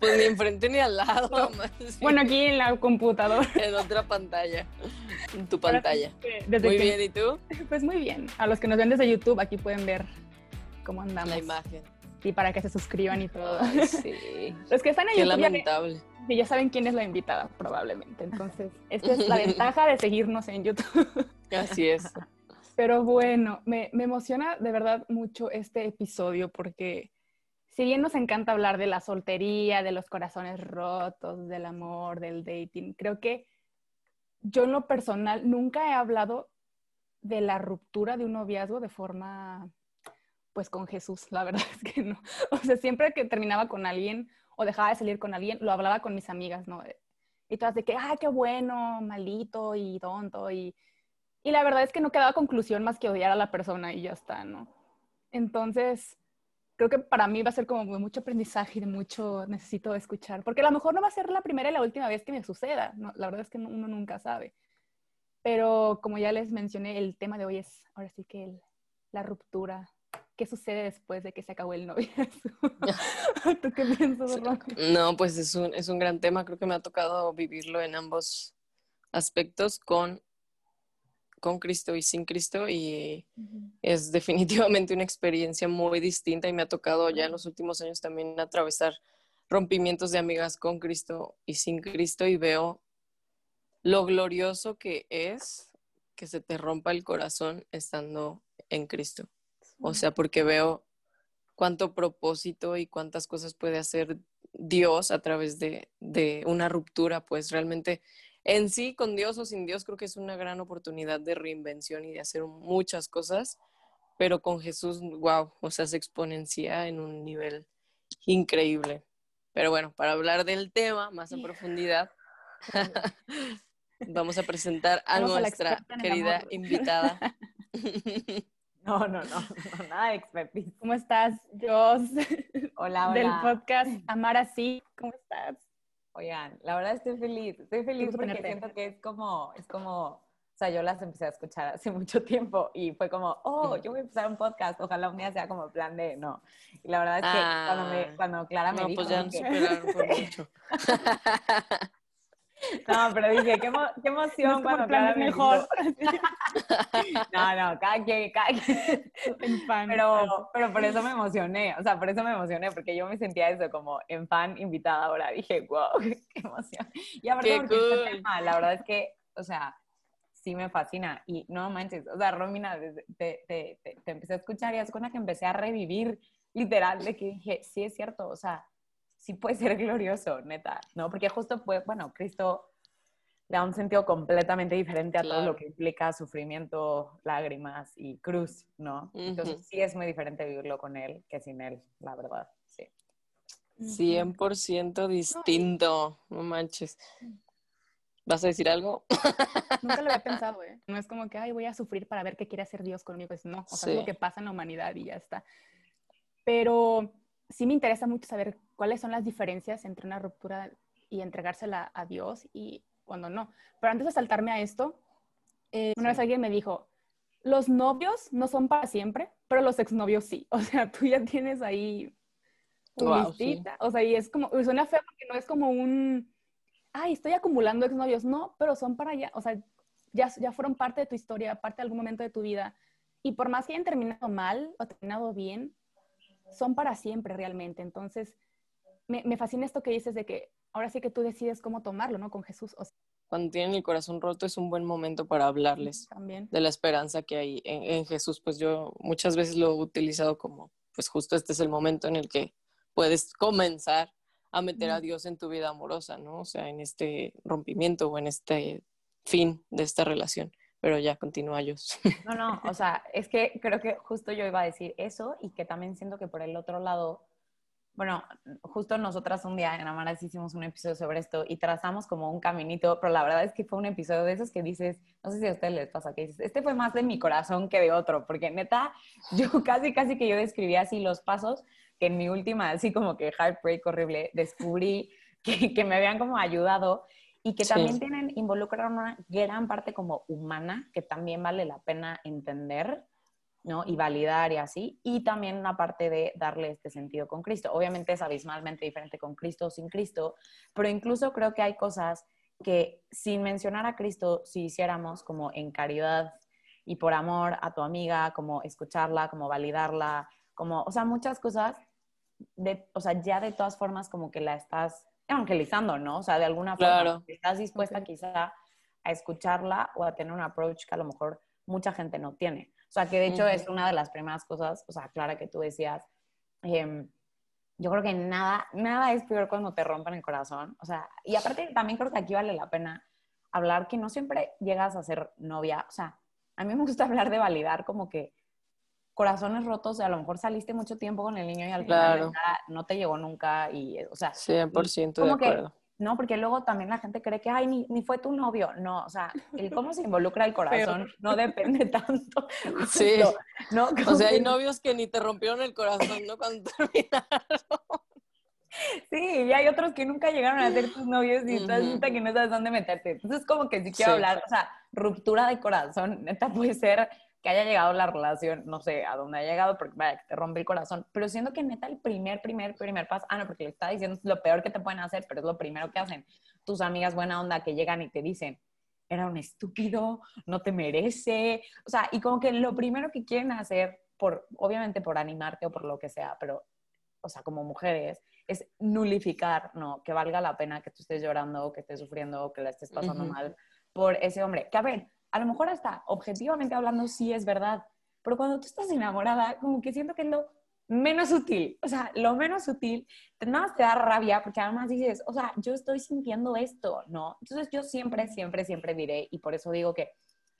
Pues ni enfrente ni al lado. más Bueno, aquí en la computadora. en otra pantalla. En tu pantalla. Desde Muy que- bien, ¿y tú? Pues muy bien. A los que nos ven desde YouTube, aquí pueden ver cómo andamos. La imagen. Y para que se suscriban y todo. Ay, sí. Los que están en Qué YouTube ya, lamentable. que ya saben quién es la invitada, probablemente. Entonces, esta es la ventaja de seguirnos en YouTube. Así es. Pero bueno, me, me emociona de verdad mucho este episodio porque si bien nos encanta hablar de la soltería, de los corazones rotos, del amor, del dating, creo que yo en lo personal nunca he hablado de la ruptura de un noviazgo de forma, pues con Jesús, la verdad es que no. O sea, siempre que terminaba con alguien o dejaba de salir con alguien, lo hablaba con mis amigas, ¿no? Y todas de que, ah, qué bueno, malito y tonto y... Y la verdad es que no quedaba conclusión más que odiar a la persona y ya está, ¿no? Entonces, creo que para mí va a ser como mucho aprendizaje y de mucho necesito escuchar, porque a lo mejor no va a ser la primera y la última vez que me suceda, ¿no? la verdad es que no- uno nunca sabe. Pero como ya les mencioné, el tema de hoy es ahora sí que el- la ruptura. ¿Qué sucede después de que se acabó el noviazgo? ¿Tú qué piensas, Ron? No, pues es un, es un gran tema. Creo que me ha tocado vivirlo en ambos aspectos con, con Cristo y sin Cristo. Y es definitivamente una experiencia muy distinta y me ha tocado ya en los últimos años también atravesar rompimientos de amigas con Cristo y sin Cristo y veo lo glorioso que es que se te rompa el corazón estando en Cristo. O sea, porque veo cuánto propósito y cuántas cosas puede hacer Dios a través de, de una ruptura, pues realmente en sí, con Dios o sin Dios, creo que es una gran oportunidad de reinvención y de hacer muchas cosas, pero con Jesús, wow, o sea, se exponencia en un nivel increíble. Pero bueno, para hablar del tema más a profundidad, vamos a presentar a Vamos nuestra en querida invitada. No, no, no, no, nada de expertise. ¿Cómo estás, Jos? Hola, hola. Del podcast Amar Así. ¿Cómo estás? Oigan, la verdad estoy feliz, estoy feliz porque tenerte. siento que es como, es como, o sea, yo las empecé a escuchar hace mucho tiempo y fue como, oh, yo voy a empezar un podcast, ojalá un día sea como plan de, no. Y la verdad es que cuando, Ah. me, cuando Clara me No, dijo, pues ya nos dije, superaron por mucho. no, pero dije, qué, emo- qué No emoción como cuando me mejor. No, no, cada quien, cada quien. En fan. Pero, pero por eso me emocioné, o sea, por eso me emocioné, porque yo me sentía eso como en fan invitada ahora. Dije, wow, qué emoción. Y aparte, Qué porque este cool. tema, la verdad es que, o sea, sí me fascina. Y no manches, o sea, Romina, te, te, te, te empecé a escuchar y es con la que empecé a revivir, literal, de que dije, sí es cierto, o sea, sí puede ser glorioso, neta, ¿no? Porque justo fue, bueno, Cristo le da un sentido completamente diferente a todo lo que implica sufrimiento, lágrimas y cruz, ¿no? Entonces sí es muy diferente vivirlo con él que sin él, la verdad, sí. 100% distinto, no manches. ¿Vas a decir algo? Nunca lo había pensado, ¿eh? No es como que, ay, voy a sufrir para ver qué quiere hacer Dios conmigo. Pues no, o sea, Sí. es lo que pasa en la humanidad y ya está. Pero sí me interesa mucho saber cuáles son las diferencias entre una ruptura y entregársela a Dios y cuando no. Pero antes de saltarme a esto, eh, una Sí. vez alguien me dijo, los novios no son para siempre, pero los exnovios sí. O sea, tú ya tienes ahí tu sí. listita. O sea, y es como, suena feo porque no es como un, ay, estoy acumulando exnovios. No, pero son para allá. O sea, ya, ya fueron parte de tu historia, parte de algún momento de tu vida. Y por más que hayan terminado mal o terminado bien, son para siempre realmente. Entonces, me, me fascina esto que dices de que ahora sí que tú decides cómo tomarlo, ¿no? Con Jesús. O sea, Cuando tienen el corazón roto es un buen momento para hablarles también. de la esperanza que hay en, en Jesús. Pues yo muchas veces lo he utilizado como, pues justo este es el momento en el que puedes comenzar a meter a. Dios en tu vida amorosa, ¿no? O sea, en este rompimiento o en este fin de esta relación. Pero ya continúa yo. No, no, o sea, es que creo que justo yo iba a decir eso y que también siento que por el otro lado bueno, justo nosotras un día en Amaras hicimos un episodio sobre esto y trazamos como un caminito, pero la verdad es que fue un episodio de esos que dices, no sé si a ustedes les pasa, que dices, este fue más de mi corazón que de otro, porque neta, yo casi, casi que yo describía así los pasos que en mi última, así como que heartbreak horrible, descubrí que me habían como ayudado y que también tienen, involucran una gran parte como humana que también vale la pena entender ¿no? Y validar y así. Y también una parte de darle este sentido con Cristo. Obviamente es abismalmente diferente con Cristo o sin Cristo, pero incluso creo que hay cosas que sin mencionar a Cristo, si hiciéramos como en caridad y por amor a tu amiga, como escucharla, como validarla, como, o sea, muchas cosas, de, o sea, ya de todas formas como que la estás evangelizando, ¿no? O sea, de alguna forma estás dispuesta quizá a escucharla o a tener un approach que a lo mejor mucha gente no tiene. O sea, que de hecho es una de las primeras cosas, o sea, Clara, que tú decías, em, yo creo que nada, nada es peor cuando te rompen el corazón. O sea, y aparte también creo que aquí vale la pena hablar que no siempre llegas a ser novia. O sea, a mí me gusta hablar de validar como que corazones rotos, a lo mejor saliste mucho tiempo con el niño y al final no te llegó nunca y, o sea, 100% de acuerdo. No, porque luego también la gente cree que, ay, ni, ni fue tu novio. No, o sea, el cómo se involucra el corazón no depende tanto. Sí. ¿no? O sea, hay novios que ni te rompieron el corazón, ¿no? Cuando terminaron. Sí, y hay otros que nunca llegaron a ser tus novios y estás que no sabes dónde meterte. Entonces, como que si quiero hablar, o sea, ruptura de corazón, neta puede ser que haya llegado la relación, no sé, a dónde ha llegado, porque vaya, que te rompe el corazón, pero siendo que neta el primer, primer, primer paso, ah, no, porque le está diciendo lo peor que te pueden hacer, pero es lo primero que hacen tus amigas buena onda que llegan y te dicen, era un estúpido, no te merece, o sea, y como que lo primero que quieren hacer, por, obviamente por animarte o por lo que sea, pero, o sea, como mujeres, es nulificar, ¿no? Que valga la pena que tú estés llorando, que estés sufriendo, que la estés pasando mal por ese hombre. Que a ver, a lo mejor hasta objetivamente hablando sí es verdad, pero cuando tú estás enamorada, como que siento que es lo menos útil, o sea, lo menos útil, nada más te da rabia porque además dices, o sea, yo estoy sintiendo esto, ¿no? Entonces yo siempre, siempre, siempre diré, y por eso digo que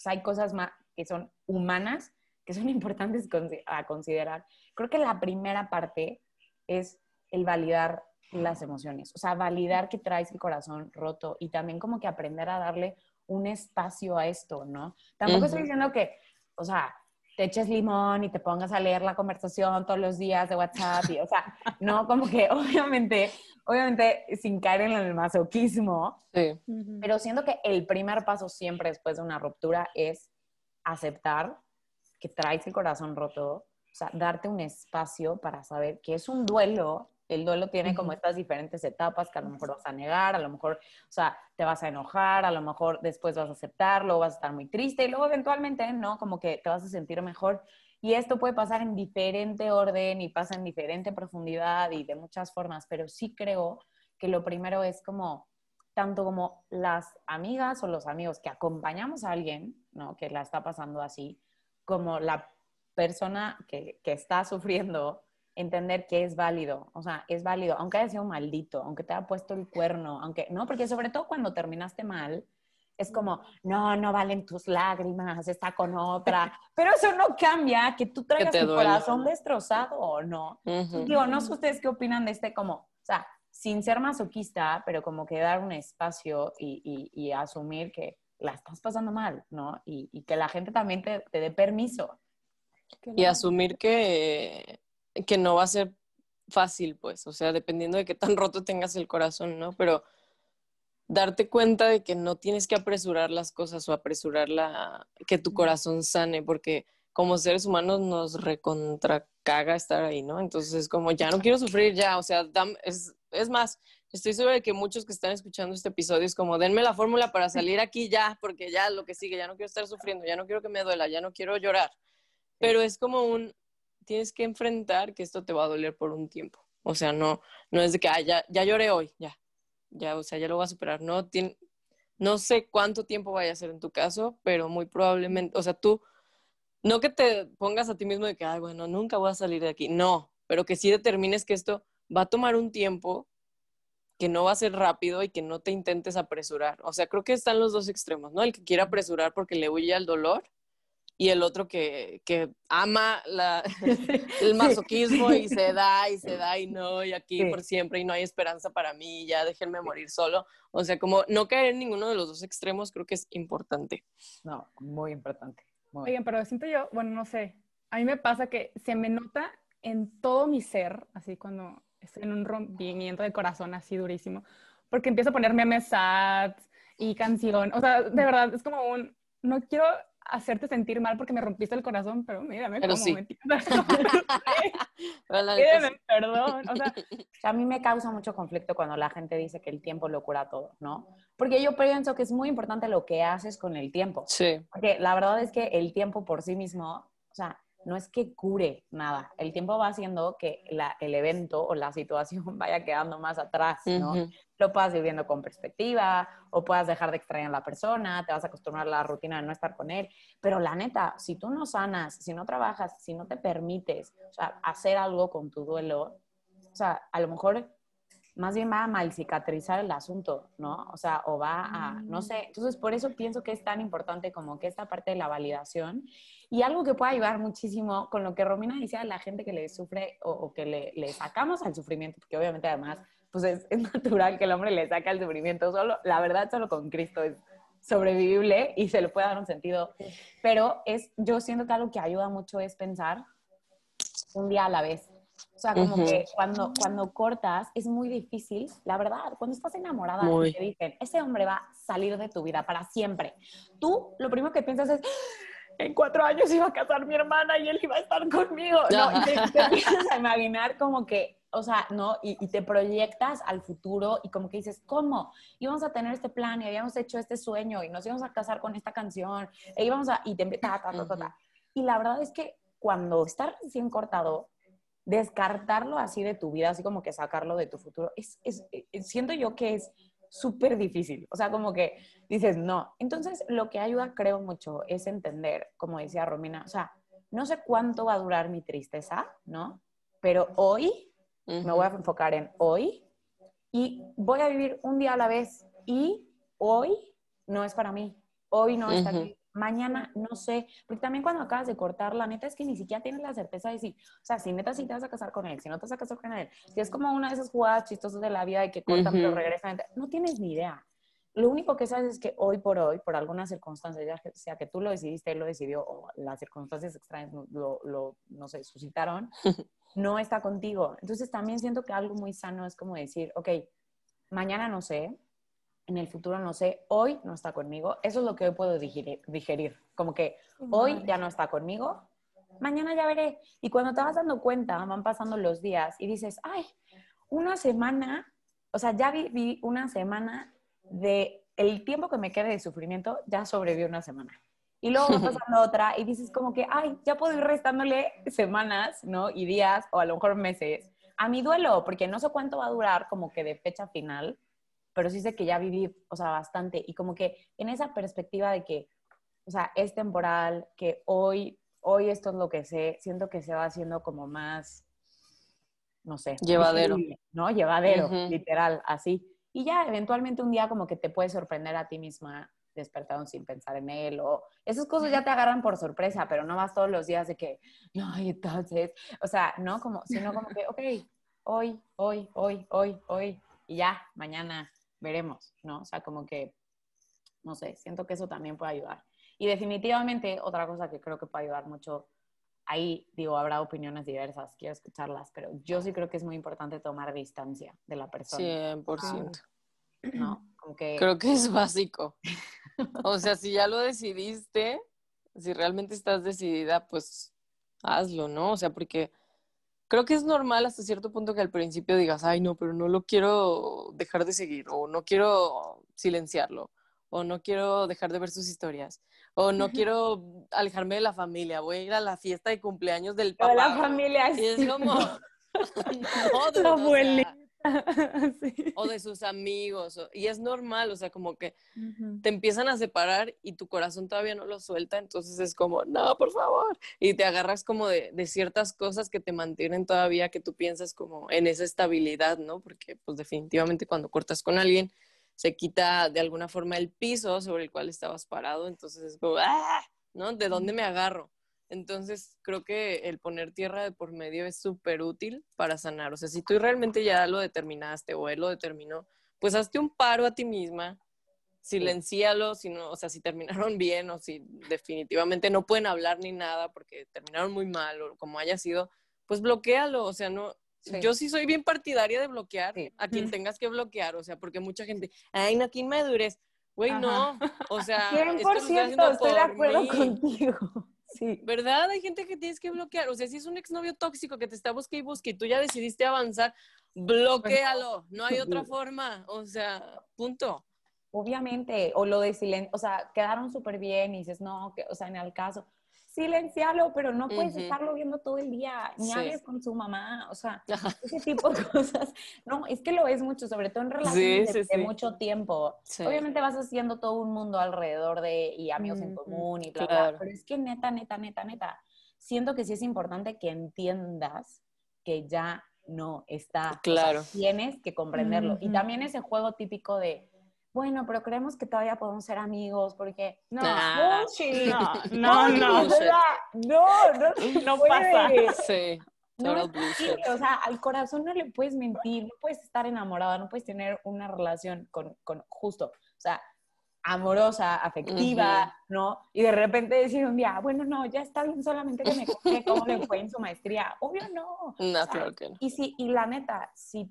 hay cosas más que son humanas, que son importantes a considerar. Creo que la primera parte es el validar las emociones, o sea, validar que traes el corazón roto y también como que aprender a darle un espacio a esto, ¿no? Tampoco estoy diciendo que, o sea, te eches limón y te pongas a leer la conversación todos los días de WhatsApp, y, o sea, no, como que obviamente, obviamente sin caer en el masoquismo, sí. pero siento que el primer paso siempre después de una ruptura es aceptar que traes el corazón roto, o sea, darte un espacio para saber que es un duelo el duelo tiene como estas diferentes etapas que a lo mejor vas a negar, a lo mejor, o sea, te vas a enojar, a lo mejor después vas a aceptarlo, vas a estar muy triste y luego eventualmente, ¿no? Como que te vas a sentir mejor. Y esto puede pasar en diferente orden y pasa en diferente profundidad y de muchas formas, pero sí creo que lo primero es como, tanto como las amigas o los amigos que acompañamos a alguien, ¿no? Que la está pasando así, como la persona que, que está sufriendo entender que es válido, o sea, es válido, aunque haya sido maldito, aunque te haya puesto el cuerno, aunque, no, porque sobre todo cuando terminaste mal, es como, no, no valen tus lágrimas, está con otra, pero eso no cambia que tú traigas tu corazón destrozado o no. Digo, no sé ustedes qué opinan de este como, o sea, sin ser masoquista, pero como que dar un espacio y, y, asumir que la estás pasando mal, ¿no? Y, y que la gente también te, te dé permiso. Y asumir que que no va a ser fácil, pues, o sea, dependiendo de qué tan roto tengas el corazón, ¿no? Pero darte cuenta de que no tienes que apresurar las cosas o apresurar la, que tu corazón sane, porque como seres humanos nos recontracaga estar ahí, ¿no? Entonces es como, ya no quiero sufrir, ya, o sea, es, es más, estoy segura de que muchos que están escuchando este episodio es como, denme la fórmula para salir aquí ya, porque ya lo que sigue, ya no quiero estar sufriendo, ya no quiero que me duela, ya no quiero llorar. Pero es como un, tienes que enfrentar que esto te va a doler por un tiempo. O sea, no, no es de que, ya, ya lloré hoy, ya, ya, o sea, ya lo voy a superar. No, no sé cuánto tiempo vaya a ser en tu caso, pero muy probablemente, o sea, tú, no que te pongas a ti mismo de que, ay, bueno, nunca voy a salir de aquí. No, pero que sí determines que esto va a tomar un tiempo, que no va a ser rápido y que no te intentes apresurar. O sea, creo que están los dos extremos, ¿no? El que quiere apresurar porque le huye al dolor y el otro que, que ama la, el masoquismo y se da y se da y no, y aquí por siempre y no hay esperanza para mí, ya déjenme morir solo. O sea, como no caer en ninguno de los dos extremos creo que es importante. No, muy importante. Oigan, pero siento yo, bueno, no sé, a mí me pasa que se me nota en todo mi ser, así cuando estoy en un rompimiento de corazón así durísimo, porque empiezo a ponerme a mesad y canción, o sea, de verdad, es como un, no quiero hacerte sentir mal porque me rompiste el corazón, pero mírame pero sí. me perdón. O sea, a mí me causa mucho conflicto cuando la gente dice que el tiempo lo cura todo, ¿no? Porque yo pienso que es muy importante lo que haces con el tiempo. Sí. Porque la verdad es que el tiempo por sí mismo, o sea, no es que cure nada. El tiempo va haciendo que el evento o la situación vaya quedando más atrás, ¿no? Lo puedas ir viendo con perspectiva o puedas dejar de extrañar a la persona, te vas a acostumbrar a la rutina de no estar con él. Pero la neta, si tú no sanas, si no trabajas, si no te permites o sea, hacer algo con tu duelo, o sea, a lo mejor más bien va a mal cicatrizar el asunto, ¿no? O sea, o va a, no sé, entonces por eso pienso que es tan importante como que esta parte de la validación y algo que puede ayudar muchísimo con lo que Romina dice a la gente que le sufre o, que le, le, sacamos al sufrimiento, porque obviamente además, pues es, es, natural que el hombre le saque al sufrimiento solo, la verdad solo con Cristo es sobrevivible y se le puede dar un sentido, pero es, yo siento que algo que ayuda mucho es pensar un día a la vez, o sea, como que cuando, cuando cortas es muy difícil, la verdad, cuando estás enamorada y te dicen, ese hombre va a salir de tu vida para siempre, tú lo primero que piensas es, en cuatro años iba a casar mi hermana y él iba a estar conmigo. No, y te, empiezas a imaginar como que, o sea, ¿no? Y, te proyectas al futuro y como que dices, ¿cómo? Íbamos a tener este plan y habíamos hecho este sueño y nos íbamos a casar con esta canción e íbamos a... Y te ta, ta, ta, Y la verdad es que cuando estás recién cortado, descartarlo así de tu vida, así como que sacarlo de tu futuro, es, es, es eh, siento yo que es súper difícil. O sea, como que dices, no. Entonces, lo que ayuda, creo mucho, es entender, como decía Romina, o sea, no sé cuánto va a durar mi tristeza, ¿no? Pero hoy me voy a enfocar en hoy y voy a vivir un día a la vez. Y hoy no es para mí. Hoy no está aquí mañana no sé, porque también cuando acabas de cortar, la neta es que ni siquiera tienes la certeza de si, o sea, si neta sí te vas a casar con él, si no te vas a casar con él, si es como una de esas jugadas chistosas de la vida de que cortan pero regresan, no tienes ni idea. Lo único que sabes es que hoy por hoy, por algunas circunstancias, ya sea que tú lo decidiste, él lo decidió, o las circunstancias extrañas lo, lo no sé, suscitaron, no está contigo. Entonces también siento que algo muy sano es como decir, ok, mañana no sé, en el futuro no sé, hoy no está conmigo, eso es lo que hoy puedo digerir, como que hoy ya no está conmigo, mañana ya veré. Y cuando te vas dando cuenta, van pasando los días y dices, ay, una semana, o sea, ya viví una semana de el tiempo que me quede de sufrimiento, ya sobreviví una semana. Y luego va pasando otra y dices como que, ay, ya puedo ir restándole semanas, ¿no? Y días o a lo mejor meses a mi duelo, porque no sé cuánto va a durar como que de fecha final, pero sí sé que ya viví, o sea, bastante. Y como que en esa perspectiva de que, o sea, es temporal, que hoy, hoy esto es lo que sé, siento que se va haciendo como más, no sé. Llevadero. ¿No? Llevadero, literal, así. Y ya eventualmente un día como que te puede sorprender a ti misma despertado sin pensar en él o esas cosas ya te agarran por sorpresa, pero no vas todos los días de que, no, y entonces, o sea, no como, sino como que, ok, hoy, hoy, hoy, hoy, hoy, y ya, mañana, veremos, ¿no? O sea, como que, no sé, siento que eso también puede ayudar. Y definitivamente otra cosa que creo que puede ayudar mucho, ahí digo, habrá opiniones diversas, quiero escucharlas, pero yo sí creo que es muy importante tomar distancia de la persona. 100%. ¿No? Como que... Creo que es básico. O sea, si ya lo decidiste, si realmente estás decidida, pues hazlo, ¿no? O sea, porque creo que es normal hasta cierto punto que al principio digas, ay, no, pero no lo quiero dejar de seguir, o no quiero silenciarlo, o no quiero dejar de ver sus historias, o no quiero alejarme de la familia, voy a ir a la fiesta de cumpleaños del papá. la familia. Y es como, no, de o de sus amigos, y es normal, o sea, como que te empiezan a separar y tu corazón todavía no lo suelta, entonces es como, no, por favor, y te agarras como de, de, ciertas cosas que te mantienen todavía, que tú piensas como en esa estabilidad, ¿no? Porque pues definitivamente cuando cortas con alguien, se quita de alguna forma el piso sobre el cual estabas parado, entonces es como, ¡ah! ¿no? ¿De dónde me agarro? Entonces, creo que el poner tierra de por medio es súper útil para sanar. O sea, si tú realmente ya lo determinaste o él lo determinó, pues hazte un paro a ti misma, silencialo, si no, o sea, si terminaron bien o si definitivamente no pueden hablar ni nada porque terminaron muy mal o como haya sido, pues bloquealo, o sea, no, Yo sí soy bien partidaria de bloquear a quien tengas que bloquear, o sea, porque mucha gente, ay, no, aquí madurez. Güey, no, o sea, 100% estoy de acuerdo contigo. Sí. ¿Verdad? Hay gente que tienes que bloquear. O sea, si es un exnovio tóxico que te está buscando y busque y tú ya decidiste avanzar, bloquealo. No hay otra forma. O sea, punto. Obviamente. O lo de silencio. O sea, quedaron súper bien y dices, no, que, o sea, en el caso silencialo, pero no puedes estarlo viendo todo el día, ni hables con su mamá, o sea, ese tipo de cosas. No, es que lo es mucho, sobre todo en relaciones de, mucho tiempo. Obviamente vas haciendo todo un mundo alrededor de, y amigos en común y bla, bla, pero es que neta, neta, neta, neta, siento que sí es importante que entiendas que ya no está. Claro. tienes que comprenderlo. Y también ese juego típico de, bueno, pero creemos que todavía podemos ser amigos porque no, no, no, no, no, no, no, pasa. Sí. No, o sea, al corazón no le puedes mentir, no puedes estar enamorada, no puedes tener una relación con, con justo, o sea, amorosa, afectiva, ¿no? Y de repente decir un día, bueno, no, ya está bien, solamente que me conté cómo le fue en su maestría. Obvio no. No, claro que no. Y sí, y la neta, sí,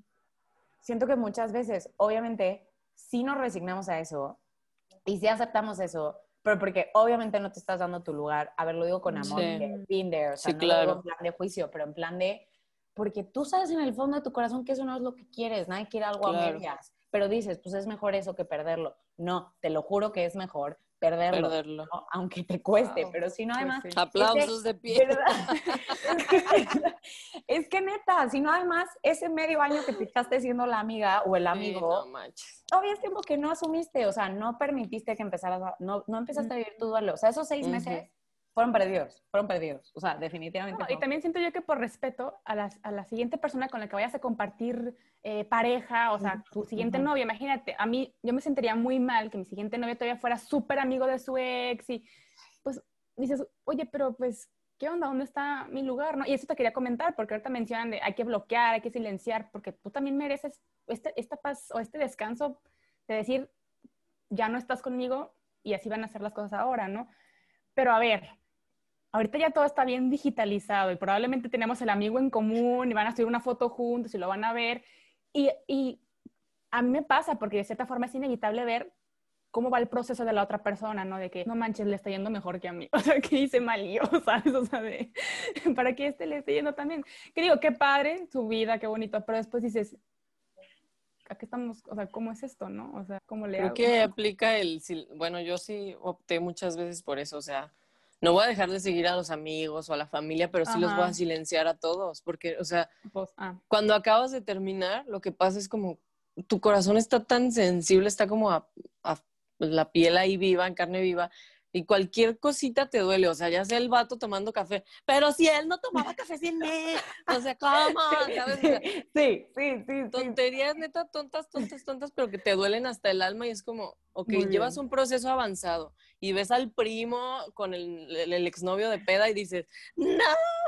siento que muchas veces, obviamente, si nos resignamos a eso y si aceptamos eso, pero porque obviamente no te estás dando tu lugar, a ver, lo digo con amor, sí. there, o sea, no claro. en plan de juicio, pero en plan de, porque tú sabes en el fondo de tu corazón que eso no es lo que quieres, nadie quiere algo a medias, pero dices, pues es mejor eso que perderlo. No, te lo juro que es mejor perderlo, aunque te cueste, pero si no además... Aplausos de pie. es, que, neta, si no además ese medio año que te echaste siendo la amiga o el amigo, todavía es tiempo que no asumiste, o sea, no permitiste que empezaras, no, no empezaste a vivir tu duelo, o sea, esos seis meses fueron perdidos, fueron perdidos. O sea, definitivamente. Y también siento yo que por respeto a la, a la siguiente persona con la que vayas a compartir eh, pareja, o sea, tu siguiente novia, imagínate, a mí yo me sentiría muy mal que mi siguiente novia todavía fuera súper amigo de su ex y pues dices, oye, pero pues, ¿qué onda? ¿Dónde está mi lugar? ¿No? Y eso te quería comentar, porque ahorita mencionan de hay que bloquear, hay que silenciar, porque tú también mereces este, esta paz o este descanso de decir, ya no estás conmigo y así van a ser las cosas ahora, ¿no? Pero a ver, ahorita ya todo está bien digitalizado y probablemente tenemos el amigo en común y van a subir una foto juntos y lo van a ver. Y, y a mí me pasa porque de cierta forma es inevitable ver cómo va el proceso de la otra persona, ¿no? De que, no manches, le está yendo mejor que a mí. O sea, que hice mal yo, ¿sabes? O sea, de, para que este le esté yendo también. Que digo, qué padre su vida, qué bonito, pero después dices, ¿a qué estamos? O sea, ¿cómo es esto, no? O sea, ¿cómo le Creo que aplica el, bueno, yo sí opté muchas veces por eso, o sea, no voy a dejar de seguir a los amigos o a la familia, pero sí los voy a silenciar a todos, porque, o sea, pues, ah. cuando acabas de terminar, lo que pasa es como tu corazón está tan sensible, está como a, la piel ahí viva, en carne viva, y cualquier cosita te duele, o sea, ya sea el vato tomando café, pero si él no tomaba café sin mí, o sea, ¿cómo? ¿Sabes? sí, sí, sí. Tonterías neta, tontas, tontas, tontas, pero que te duelen hasta el alma y es como, ok, llevas un proceso avanzado y ves al primo con el, el, exnovio de peda y dices, no,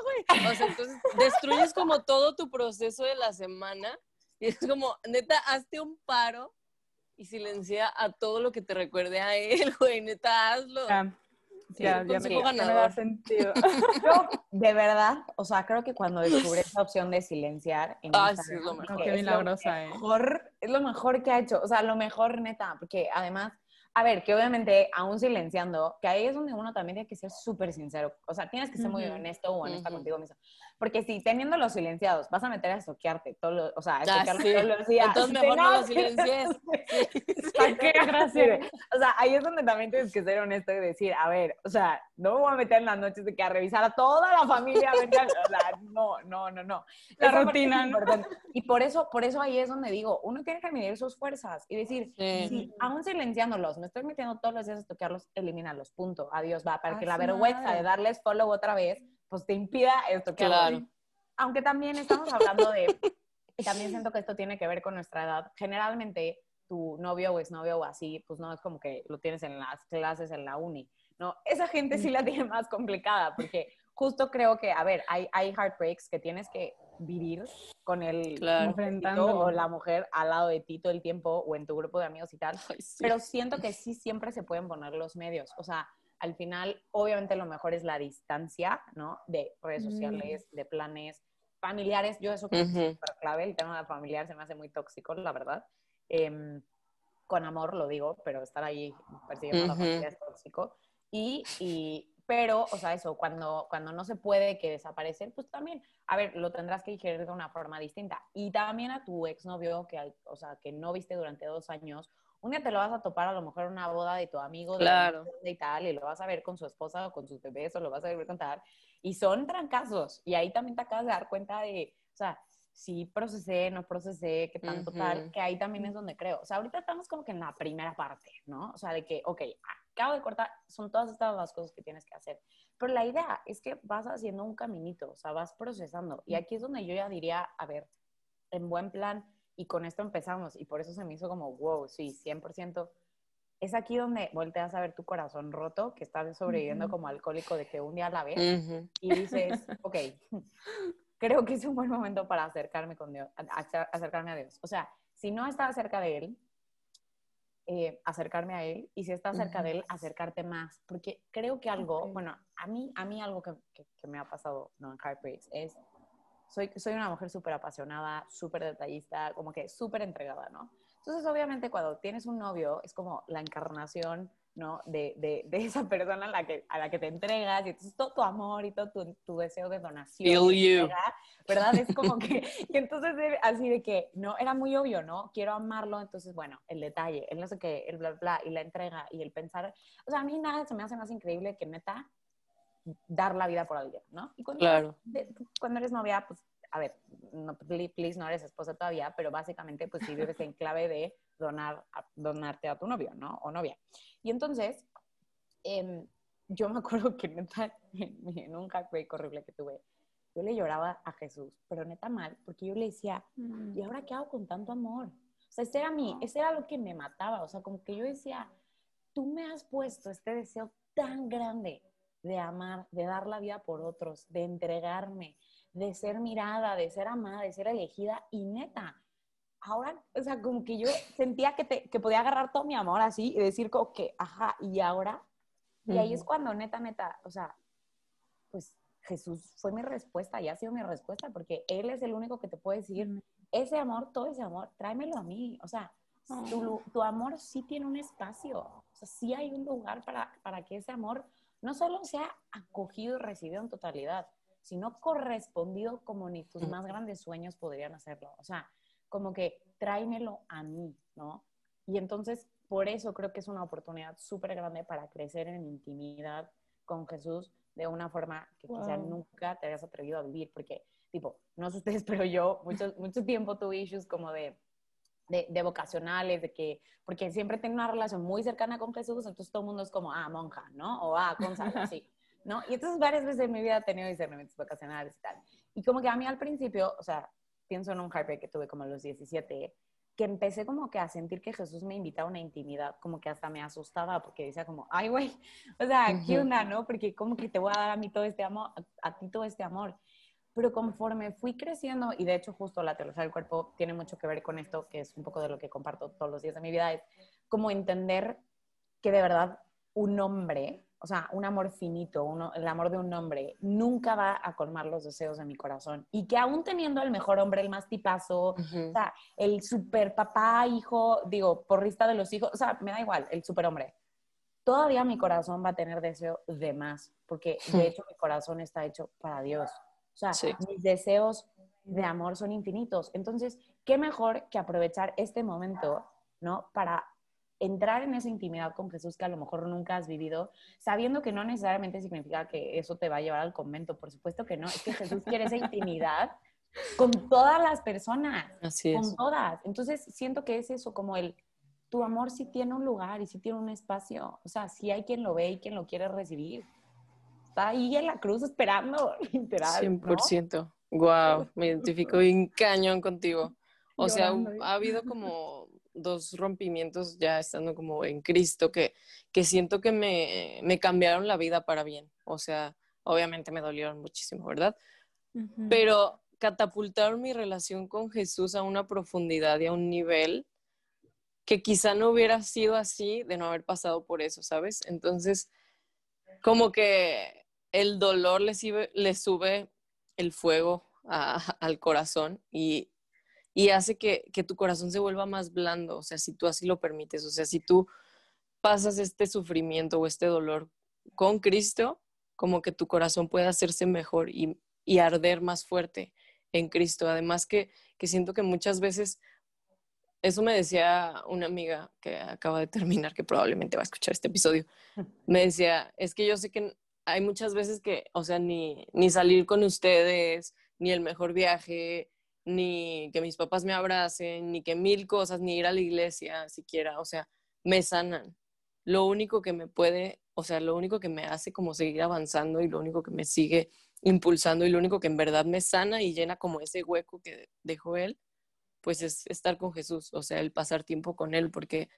güey. O sea, entonces destruyes como todo tu proceso de la semana y es como, neta, hazte un paro y silencia a todo lo que te recuerde a él, güey, neta, hazlo. Ya, ya, me, da sentido. Yo, de verdad, o sea, creo que cuando descubrí esa opción de silenciar en ah, sí, es lo mejor. Qué milagrosa, es lo mejor, eh. es lo mejor que ha hecho, o sea, lo mejor neta, porque además a ver, que obviamente, aún silenciando, que ahí es donde uno también tiene que ser súper sincero. O sea, tienes que ser muy honesto o honesta contigo mismo. Porque si teniendo los silenciados vas a meter a estoquearte todo lo, o sea, a ah, todos los días. Entonces mejor no los silencies. ¿Para qué? Gracias. O sea, ahí es donde también tienes que ser honesto y decir, a ver, o sea, no me voy a meter en las noches de que a revisar a toda la familia. o sea, no, no, no, no. La rutina, ¿no? Y por eso, por eso ahí es donde digo, uno tiene que medir sus fuerzas y decir, si aún silenciándolos, me estoy metiendo todos los días a tocarlos, elimínalos, punto, adiós, va, para que la vergüenza de darles follow otra vez, pues te impida esto. Claro. Aunque también estamos hablando de, también siento que esto tiene que ver con nuestra edad. Generalmente tu novio o exnovio o así, pues no es como que lo tienes en las clases en la uni. ¿no? Esa gente sí la tiene más complicada porque justo creo que, a ver, hay, hay heartbreaks que tienes que vivir con el Claro. enfrentando o la mujer al lado de ti todo el tiempo o en tu grupo de amigos y tal. Ay, sí. Pero siento que sí siempre se pueden poner los medios. O sea, al final, obviamente lo mejor es la distancia, ¿no? De redes Mm. sociales, de planes familiares. Yo eso creo que es súper clave. El tema familiar se me hace muy tóxico, la verdad. Em, con amor lo digo, pero estar ahí persiguiendo la familia es tóxico. Y, y, pero, o sea, eso, cuando, cuando no se puede que desaparecen, pues también, a ver, lo tendrás que digerir de una forma distinta. Y también a tu exnovio, que, o sea, que no viste durante dos años, un día te lo vas a topar a lo mejor en una boda de tu amigo de Claro. dónde y tal, y lo vas a ver con su esposa o con sus bebés, o lo vas a ver contar, y son trancazos. Y ahí también te acabas de dar cuenta de, o sea, si procesé, no procesé, qué tanto tal, Ujú. que ahí también es donde creo. O sea, ahorita estamos como que en la primera parte, ¿no? O sea, de que, ok, acabo de cortar, son todas estas las cosas que tienes que hacer. Pero la idea es que vas haciendo un caminito, o sea, vas procesando. Y aquí es donde yo ya diría, a ver, en buen plan, y con esto empezamos, y por eso se me hizo como, wow, sí, 100%. Es aquí donde volteas a ver tu corazón roto, que estás sobreviviendo Ujú. como alcohólico de que un día la ves Ujú. y dices, ok, creo que es un buen momento para acercarme, con Dios, acercarme a Dios. O sea, si no estás cerca de Él, eh, acercarme a Él, y si estás cerca Ujú. de Él, acercarte más. Porque creo que algo, Ok. bueno, a mí, a mí algo que, que- que me ha pasado ¿no? en Heartbreaks es, soy, soy una mujer súper apasionada, súper detallista, como que súper entregada, ¿no? Entonces, obviamente, cuando tienes un novio, es como la encarnación, ¿no? De, de, de esa persona a la, que, a la que te entregas, y entonces todo tu amor y todo tu, tu deseo de donación. Feel y you. entrega, ¿Verdad? Es como que, y entonces así de que, no, era muy obvio, ¿no? Quiero amarlo, entonces, bueno, el detalle, el no sé qué, el bla, bla, y la entrega, y el pensar, o sea, a mí nada se me hace más increíble que neta dar la vida por alguien, ¿no? Y cuando Claro. de- cuando eres novia, pues, a ver, no, pli- please, no eres esposa todavía, pero básicamente, pues sí vives en clave de donar, a- donarte a tu novio, ¿no? O novia. Y entonces, em, yo me acuerdo que neta, en, en un heartbreak horrible que tuve, yo le lloraba a Jesús, pero neta mal, porque yo le decía, Mm. ¿y ahora qué hago con tanto amor? O sea, ese era, mi, ese era lo que me mataba, o sea, como que yo decía, tú me has puesto este deseo tan grande de amar, de dar la vida por otros, de entregarme, de ser mirada, de ser amada, de ser elegida, y neta, ahora, o sea, como que yo sentía que, te, que podía agarrar todo mi amor así y decir como que, ajá, y ahora, y ahí es cuando neta, neta, o sea, pues Jesús fue mi respuesta y ha sido mi respuesta porque Él es el único que te puede decir, ese amor, todo ese amor, tráemelo a mí. O sea, tu, lu- tu amor sí tiene un espacio, o sea, sí hay un lugar para, para que ese amor no solo sea acogido y recibido en totalidad, sino correspondido como ni tus más grandes sueños podrían hacerlo. O sea, como que tráemelo a mí, ¿no? Y entonces, por eso creo que es una oportunidad súper grande para crecer en intimidad con Jesús de una forma que quizá nunca te hayas atrevido a vivir, porque, tipo, no sé ustedes, pero yo mucho, mucho tiempo tuve issues como de, de, de vocacionales, de que, porque siempre tengo una relación muy cercana con Jesús, entonces todo el mundo es como, ah, monja, ¿no? O ah, consagra, así, ¿no? Y entonces varias veces en mi vida he tenido discernimientos vocacionales y tal. Y como que a mí al principio, o sea, pienso en un heartbreak que tuve como a los 17, que empecé como que a sentir que Jesús me invitaba a una intimidad, como que hasta me asustaba porque decía como, ay, güey, o sea, ¿qué onda, no? Porque como que te voy a dar a mí todo este amor, a, a ti todo este amor. Pero conforme fui creciendo, y de hecho justo la teología del cuerpo tiene mucho que ver con esto, que es un poco de lo que comparto todos los días de mi vida, es como entender que de verdad un hombre, o sea, un amor finito, uno, el amor de un hombre, nunca va a colmar los deseos de mi corazón. Y que aún teniendo el mejor hombre, el más tipazo, Ujú. o sea, el super papá, hijo, digo, porrista de los hijos, o sea, me da igual, el super hombre. Todavía mi corazón va a tener deseo de más, porque de hecho mi corazón está hecho para Dios. O sea, Sí. mis deseos de amor son infinitos. Entonces, ¿qué mejor que aprovechar este momento, ¿no? Para entrar en esa intimidad con Jesús que a lo mejor nunca has vivido, sabiendo que no necesariamente significa que eso te va a llevar al convento. Por supuesto que no. Es que Jesús quiere esa intimidad con todas las personas Así es. con todas. Entonces, siento que es eso, como el, tu amor sí tiene un lugar y sí tiene un espacio. O sea, sí hay quien lo ve y quien lo quiere recibir. Está ahí en la cruz esperando, literal. ¿no? 100%. Wow, me identifico bien cañón contigo. O sea, ha habido como dos rompimientos ya estando como en Cristo que, que siento que me, me cambiaron la vida para bien. O sea, obviamente me dolieron muchísimo, ¿verdad? Pero catapultaron mi relación con Jesús a una profundidad y a un nivel que quizá no hubiera sido así de no haber pasado por eso, ¿sabes? Entonces, como que el dolor le sube, el fuego al corazón y, hace que, tu corazón se vuelva más blando, o sea, si tú así lo permites, o sea, si tú pasas este sufrimiento o este dolor con Cristo, como que tu corazón puede hacerse mejor y, y arder más fuerte en Cristo. Además que, que siento que muchas veces, eso me decía una amiga que acaba de terminar, que probablemente va a escuchar este episodio, me decía, es que yo sé que hay muchas veces que, o sea, ni, ni salir con ustedes, ni el mejor viaje, ni que mis papás me abracen, ni que mil cosas, ni ir a la iglesia siquiera, o sea, me sanan. Lo único que me puede, o sea, lo único que me hace como seguir avanzando y lo único que me sigue impulsando y lo único que en verdad me sana y llena como ese hueco que dejó él, pues es estar con Jesús, o sea, el pasar tiempo con él, porque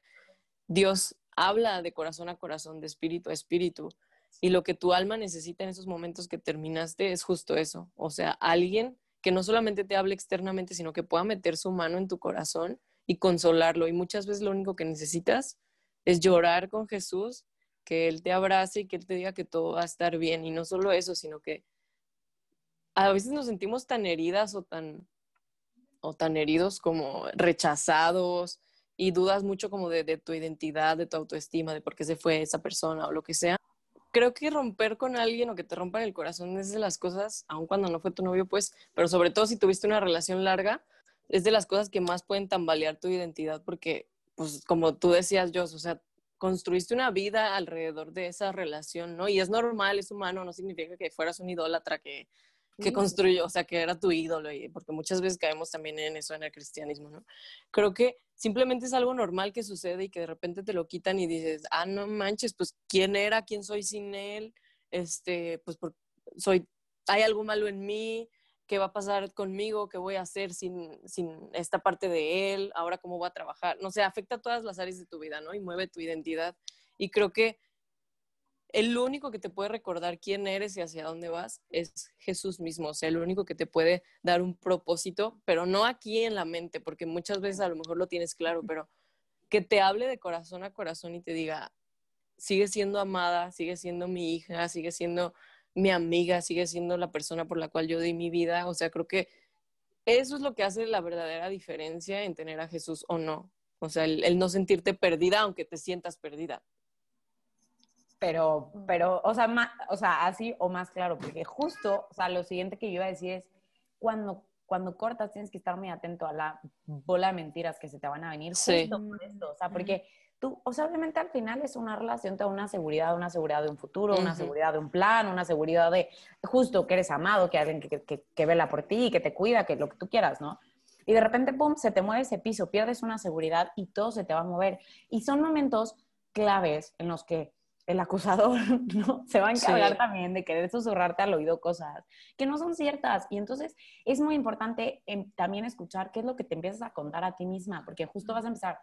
Dios habla de corazón a corazón, de espíritu a espíritu, y lo que tu alma necesita en esos momentos que terminaste es justo eso, o sea, alguien que no solamente te hable externamente, sino que pueda meter su mano en tu corazón y consolarlo. Y muchas veces lo único que necesitas es llorar con Jesús, que Él te abrace y que Él te diga que todo va a estar bien. Y no solo eso, sino que a veces nos sentimos tan heridas o tan, o tan heridos como rechazados y dudas mucho como de, de, tu identidad, de tu autoestima, de por qué se fue esa persona o lo que sea. Creo que romper con alguien o que te rompan el corazón es de las cosas, aun cuando no fue tu novio, pues, pero sobre todo si tuviste una relación larga, es de las cosas que más pueden tambalear tu identidad porque, pues, como tú decías, yo, o sea, construiste una vida alrededor de esa relación, ¿no? Y es normal, es humano, no significa que fueras un idólatra que que construyó, o sea, que era tu ídolo, y, porque muchas veces caemos también en eso en el cristianismo, ¿no? Creo que simplemente es algo normal que sucede y que de repente te lo quitan y dices, ah, no manches, pues, ¿quién era? ¿Quién soy sin él? Este, pues, por, soy, hay algo malo en mí, ¿qué va a pasar conmigo? ¿Qué voy a hacer sin, sin esta parte de él? ¿Ahora cómo voy a trabajar? No sé, afecta todas las áreas de tu vida, ¿no? Y mueve tu identidad. Y creo que el único que te puede recordar quién eres y hacia dónde vas es Jesús mismo, o sea, el único que te puede dar un propósito, pero no aquí en la mente, porque muchas veces a lo mejor lo tienes claro, pero que te hable de corazón a corazón y te diga, sigue siendo amada, sigue siendo mi hija, sigue siendo mi amiga, sigue siendo la persona por la cual yo di mi vida, o sea, creo que eso es lo que hace la verdadera diferencia en tener a Jesús o no, o sea, el, el no sentirte perdida aunque te sientas perdida pero, pero, o sea, más, o sea, así o más claro, porque justo, o sea, lo siguiente que yo iba a decir es, cuando, cuando cortas tienes que estar muy atento a la bola de mentiras que se te van a venir sí. justo por esto, o sea, porque tú, o sea, obviamente al final es una relación, te da una seguridad, una seguridad de un futuro, una seguridad de un plan, una seguridad de justo que eres amado, que alguien que, que, que vela por ti, que te cuida, que lo que tú quieras, ¿no? Y de repente, pum, se te mueve ese piso, pierdes una seguridad y todo se te va a mover. Y son momentos claves en los que el acusador ¿no? se va a encargar también de querer susurrarte al oído cosas que no son ciertas. Y entonces es muy importante em, también escuchar qué es lo que te empiezas a contar a ti misma, porque justo vas a empezar,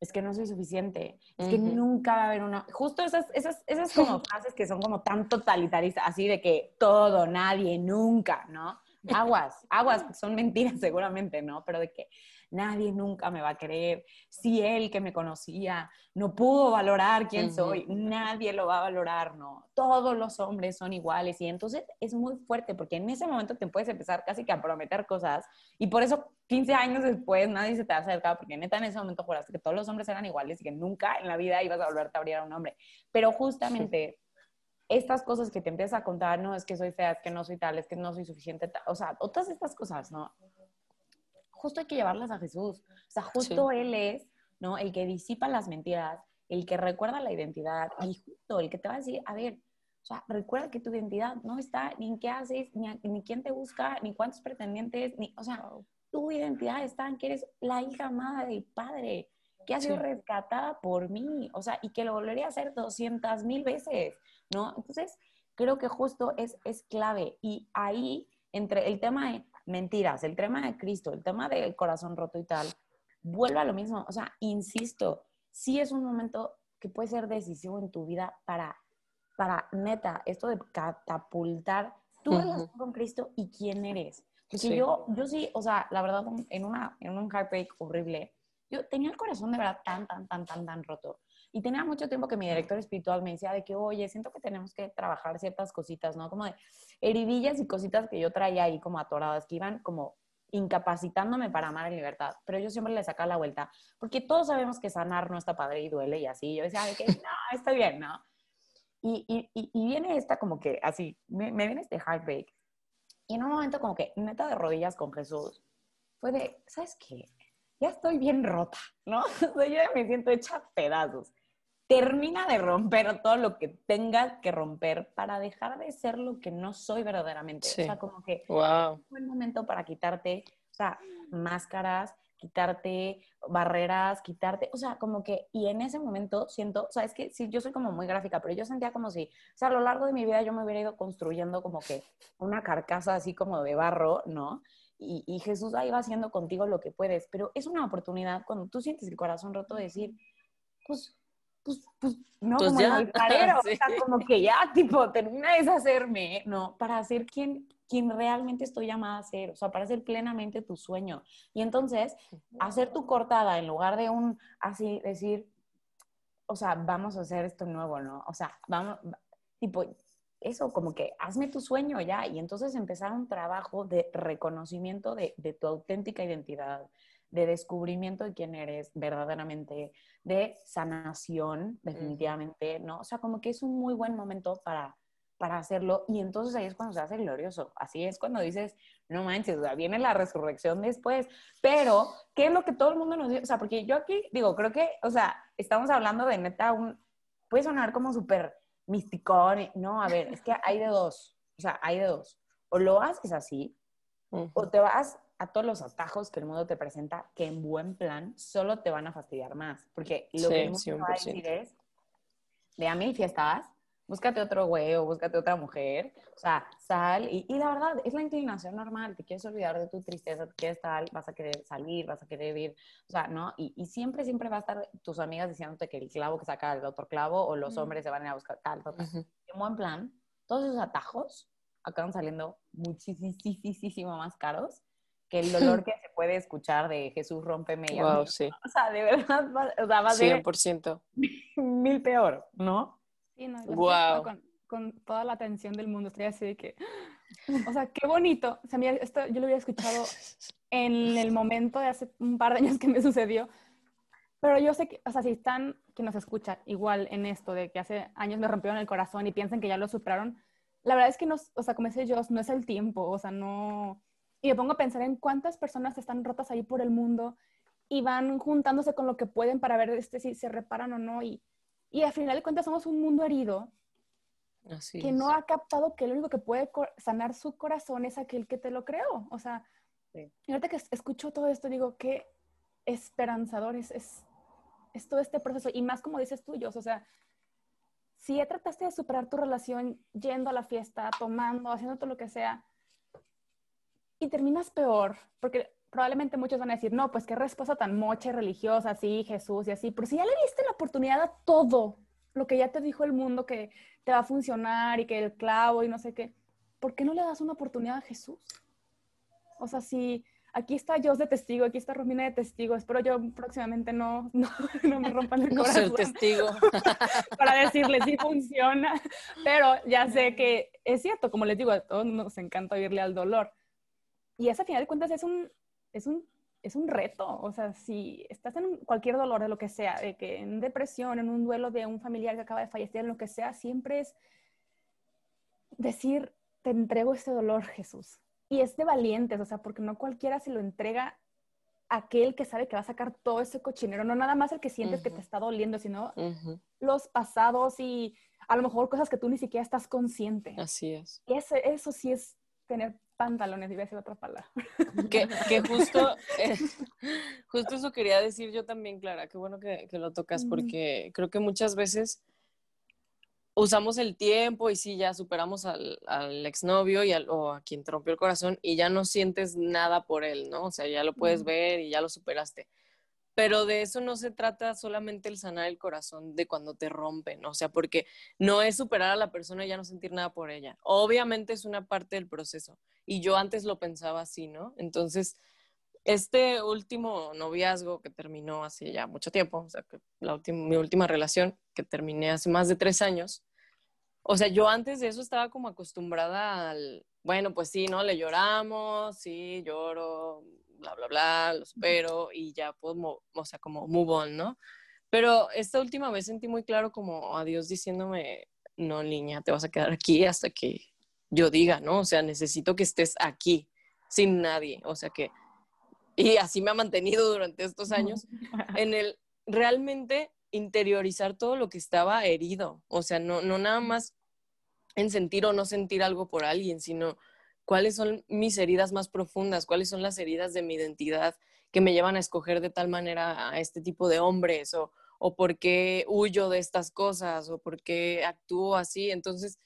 es que no soy suficiente, es que nunca va a haber una... Justo esas, esas, esas como frases que son como tan totalitaristas, así de que todo, nadie, nunca, ¿no? Aguas, aguas, son mentiras seguramente, ¿no? Pero de que nadie nunca me va a creer. Si él que me conocía no pudo valorar quién soy, nadie lo va a valorar, ¿no? Todos los hombres son iguales y entonces es muy fuerte porque en ese momento te puedes empezar casi que a prometer cosas y por eso 15 años después nadie se te acerca porque neta en ese momento juraste que todos los hombres eran iguales y que nunca en la vida ibas a volverte a abrir a un hombre. Pero justamente... estas cosas que te empiezas a contar, no, es que soy fea, es que no soy tal, es que no soy suficiente, o sea, todas estas cosas, ¿no? justo hay que llevarlas a Jesús. O sea, justo Él es, ¿no? El que disipa las mentiras, el que recuerda la identidad y justo el que te va a decir, a ver, o sea, recuerda que tu identidad no está ni en qué haces, ni, ni quién te busca, ni cuántos pretendientes, ni, o sea, tu identidad está en que eres la hija amada del Padre, que ha sido rescatada por mí, o sea, y que lo volvería a hacer 200 mil veces, ¿no? Entonces, creo que justo es, es clave. Y ahí, entre el tema de mentiras, el tema de Cristo, el tema del corazón roto y tal, vuelvo a lo mismo, o sea, insisto, sí es un momento que puede ser decisivo en tu vida para, para neta, esto de catapultar tu relación con Cristo y quién eres. Porque yo, yo sí, o sea, la verdad, en, una, en un heartbreak horrible, yo tenía el corazón de verdad tan, tan, tan, tan, tan roto. Y tenía mucho tiempo que mi director espiritual me decía de que, oye, siento que tenemos que trabajar ciertas cositas, ¿no? Como de heridillas y cositas que yo traía ahí como atoradas, que iban como incapacitándome para amar en libertad. Pero yo siempre le sacaba la vuelta, porque todos sabemos que sanar no está padre y duele y así. Yo decía, de que no, está bien, ¿no? Y, y, y, viene esta como que así, me, me viene este heartbreak. Y en un momento como que neta de rodillas con Jesús, fue de, ¿sabes qué? Ya estoy bien rota, ¿no? O sea, yo ya me siento hecha pedazos termina de romper todo lo que tengas que romper para dejar de ser lo que no soy verdaderamente. O sea, como que wow. es un buen momento para quitarte, o sea, máscaras, quitarte barreras, quitarte, o sea, como que, y en ese momento siento, o sea, es que sí, yo soy como muy gráfica, pero yo sentía como si, o sea, a lo largo de mi vida yo me hubiera ido construyendo como que una carcasa así como de barro, ¿no? Y, y Jesús ahí va haciendo contigo lo que puedes, pero es una oportunidad cuando tú sientes el corazón roto de decir, pues pues, pues no, pues como ya. o sea, como que ya, tipo, termina de deshacerme, ¿no? Para ser quien, quien realmente estoy llamada a ser, o sea, para ser plenamente tu sueño. Y entonces, hacer tu cortada en lugar de un, así, decir, o sea, vamos a hacer esto nuevo, ¿no? O sea, vamos, tipo, eso, como que hazme tu sueño ya. Y entonces empezar un trabajo de reconocimiento de, de tu auténtica identidad, de descubrimiento de quién eres verdaderamente, de sanación, definitivamente, ¿no? O sea, como que es un muy buen momento para, para hacerlo y entonces ahí es cuando se hace glorioso. Así es cuando dices, no manches, o sea, viene la resurrección después. Pero, ¿qué es lo que todo el mundo nos dice? O sea, porque yo aquí digo, creo que, o sea, estamos hablando de neta un, puede sonar como súper misticón. No, a ver, es que hay de dos. O sea, hay de dos. O lo haces así, o te vas a todos los atajos que el mundo te presenta, que en buen plan solo te van a fastidiar más. Porque lo que el mundo va a decir es, de a mil fiestas, búscate otro güey o búscate otra mujer, o sea, sal. Y, y, la verdad, es la inclinación normal, te quieres olvidar de tu tristeza, te quieres tal, vas a querer salir, vas a querer ir, o sea, ¿no? Y, y siempre, siempre va a estar tus amigas diciéndote que el clavo que saca el otro clavo o los hombres se van a ir a buscar tal, tal, tal. En buen plan, todos esos atajos acaban saliendo muchísimo más caros que el dolor que se puede escuchar de Jesús rómpeme y wow, sí. O sea, de verdad, o sea, va a ser 100%. mil peor, ¿no? Sí, no, wow. con, con, toda la atención del mundo, estoy así de que, o sea, qué bonito. O sea, mira, esto yo lo había escuchado en el momento de hace un par de años que me sucedió, pero yo sé que, o sea, si están, que nos escuchan igual en esto de que hace años me rompieron el corazón y piensan que ya lo superaron, la verdad es que no, o sea, como decía yo, no es el tiempo, o sea, no y me pongo a pensar en cuántas personas están rotas ahí por el mundo y van juntándose con lo que pueden para ver este, si se reparan o no. Y, y al final de cuentas somos un mundo herido que no ha captado que el único que puede sanar su corazón es aquel que te lo creó. O sea, sí. ahorita que escucho todo esto, digo, qué esperanzador es, es, es, todo este proceso. Y más como dices tú, o sea, si ya trataste de superar tu relación yendo a la fiesta, tomando, haciendo todo lo que sea, y terminas peor, porque probablemente muchos van a decir, no, pues qué respuesta tan mocha y religiosa, sí, Jesús y así, pero si ya le diste la oportunidad a todo lo que ya te dijo el mundo que te va a funcionar y que el clavo y no sé qué, ¿por qué no le das una oportunidad a Jesús? O sea, si aquí está Dios de testigo, aquí está Romina de testigo, espero yo próximamente no, no, no me rompan el corazón. No testigo. para decirle si funciona, pero ya sé que es cierto, como les digo, a todos nos encanta oírle al dolor, y esa, a final de cuentas, es un, es un, es un reto. O sea, si estás en cualquier dolor de lo que sea, de que en depresión, en un duelo de un familiar que acaba de fallecer, en lo que sea, siempre es decir, te entrego este dolor, Jesús. Y es de valientes, o sea, porque no cualquiera se lo entrega a aquel que sabe que va a sacar todo ese cochinero, no nada más el que sientes que te está doliendo, sino los pasados y a lo mejor cosas que tú ni siquiera estás consciente. Así es. Y eso, eso sí es tener pantalones, iba a decir otra palabra. Que, que justo, eh, justo eso quería decir yo también, Clara, qué bueno que, que lo tocas, porque creo que muchas veces usamos el tiempo y sí, ya superamos al, al exnovio y al, o a quien te rompió el corazón y ya no sientes nada por él, ¿no? O sea, ya lo puedes ver y ya lo superaste. Pero de eso no se trata solamente el sanar el corazón de cuando te rompen, o sea, porque no es superar a la persona y ya no sentir nada por ella. Obviamente es una parte del proceso y yo antes lo pensaba así, ¿no? Entonces, este último noviazgo que terminó hace ya mucho tiempo, o sea, que la última, mi última relación que terminé hace más de tres años, o sea, yo antes de eso estaba como acostumbrada al, bueno, pues sí, ¿no? Le lloramos, sí, lloro, bla, bla, bla, lo supero y ya puedo, o sea, como move on, ¿no? Pero esta última vez sentí muy claro como a Dios diciéndome, no, niña, te vas a quedar aquí hasta que yo diga, ¿no? O sea, necesito que estés aquí, sin nadie, o sea que, y así me ha mantenido durante estos años, en el realmente interiorizar todo lo que estaba herido, o sea, no, no nada más en sentir o no sentir algo por alguien, sino cuáles son mis heridas más profundas, cuáles son las heridas de mi identidad que me llevan a escoger de tal manera a este tipo de hombres o, o por qué huyo de estas cosas o por qué actúo así. Entonces,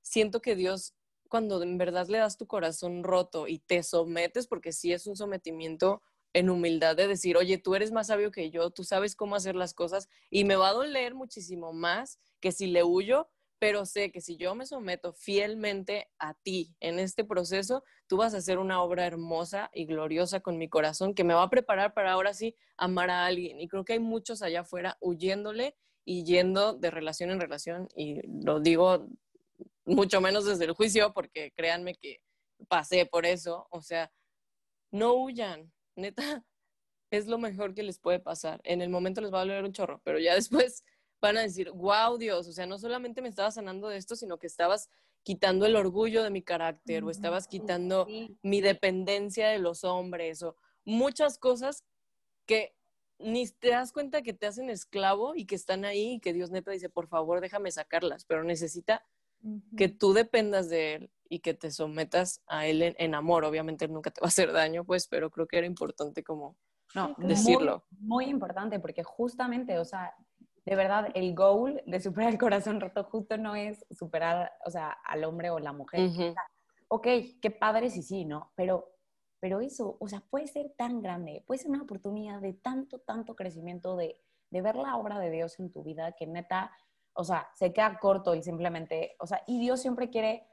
siento que Dios, cuando en verdad le das tu corazón roto y te sometes, porque sí es un sometimiento en humildad de decir, oye, tú eres más sabio que yo, tú sabes cómo hacer las cosas y me va a doler muchísimo más que si le huyo, pero sé que si yo me someto fielmente a ti en este proceso, tú vas a hacer una obra hermosa y gloriosa con mi corazón que me va a preparar para ahora sí amar a alguien. Y creo que hay muchos allá afuera huyéndole y yendo de relación en relación y lo digo mucho menos desde el juicio porque créanme que pasé por eso, o sea, no huyan, neta, es lo mejor que les puede pasar. En el momento les va a doler un chorro, pero ya después van a decir, wow, Dios, o sea, no solamente me estabas sanando de esto, sino que estabas quitando el orgullo de mi carácter o estabas quitando mi dependencia de los hombres o muchas cosas que ni te das cuenta que te hacen esclavo y que están ahí y que Dios neta dice, por favor, déjame sacarlas, pero necesita que tú dependas de Él y que te sometas a Él en, amor. Obviamente nunca te va a hacer daño, pues, pero creo que era importante como no, decirlo. Muy, muy importante porque justamente, o sea, de verdad, el goal de superar el corazón roto justo no es superar, o sea, al hombre o la mujer. ok, qué padre sí, sí, ¿no? Pero, pero eso, o sea, puede ser tan grande, puede ser una oportunidad de tanto, tanto crecimiento, de, de ver la obra de Dios en tu vida, que neta, o sea, se queda corto y simplemente, o sea, y Dios siempre quiere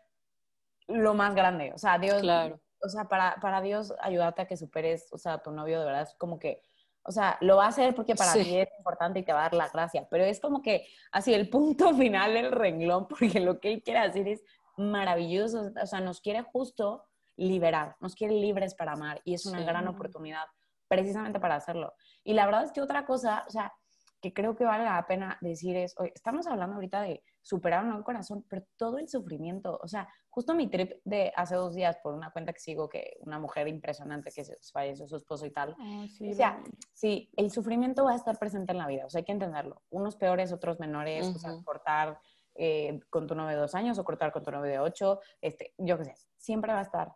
lo más grande, o sea, Dios, claro. o sea, para, para Dios ayudarte a que superes, o sea, a tu novio de verdad es como que o sea, lo va a hacer porque para ti es importante y te va a dar la gracia, pero es como que así el punto final del renglón, porque lo que él quiere hacer es maravilloso, o sea, nos quiere justo liberar, nos quiere libres para amar y es una gran oportunidad precisamente para hacerlo. Y la verdad es que otra cosa, o sea, que creo que vale la pena decir es, estamos hablando ahorita de superar un nuevo corazón, pero todo el sufrimiento, o sea, justo mi trip de hace dos días por una cuenta que sigo, que una mujer impresionante que se falleció su esposo y tal, oh, sí, o sea, sí, el sufrimiento va a estar presente en la vida, o sea, hay que entenderlo, unos peores, otros menores, o sea, cortar eh, con tu novio de dos años o cortar con tu novio de ocho, este, yo qué sé, siempre va a estar.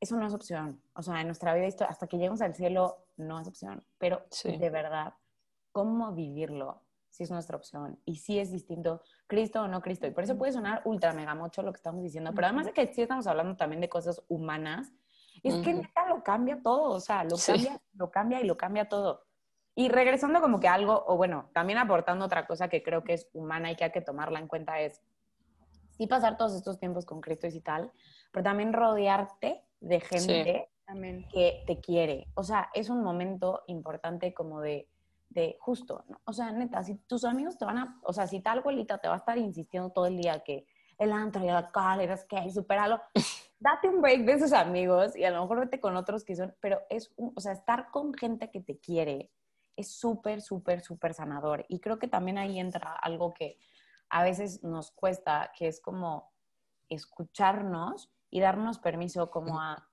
Eso no es opción. O sea, en nuestra vida, hasta que lleguemos al cielo, no es opción. Pero de verdad, cómo vivirlo, si es nuestra opción y si es distinto Cristo o no Cristo. Y por eso puede sonar ultra mega mucho lo que estamos diciendo, pero además de que sí estamos hablando también de cosas humanas, es que neta lo cambia todo, o sea, lo cambia, lo cambia y lo cambia todo. Y regresando como que algo, o bueno, también aportando otra cosa que creo que es humana y que hay que tomarla en cuenta es, sí pasar todos estos tiempos con Cristo y tal, pero también rodearte de gente que te quiere. O sea, es un momento importante como de de justo, ¿no? o sea, neta, si tus amigos te van a, o sea, si tal abuelita te va a estar insistiendo todo el día que el antro y el alcohol, eres que, superalo, date un break de esos amigos y a lo mejor vete con otros que son, pero es, o sea, estar con gente que te quiere es súper, súper, súper sanador. Y creo que también ahí entra algo que a veces nos cuesta, que es como escucharnos y darnos permiso como a,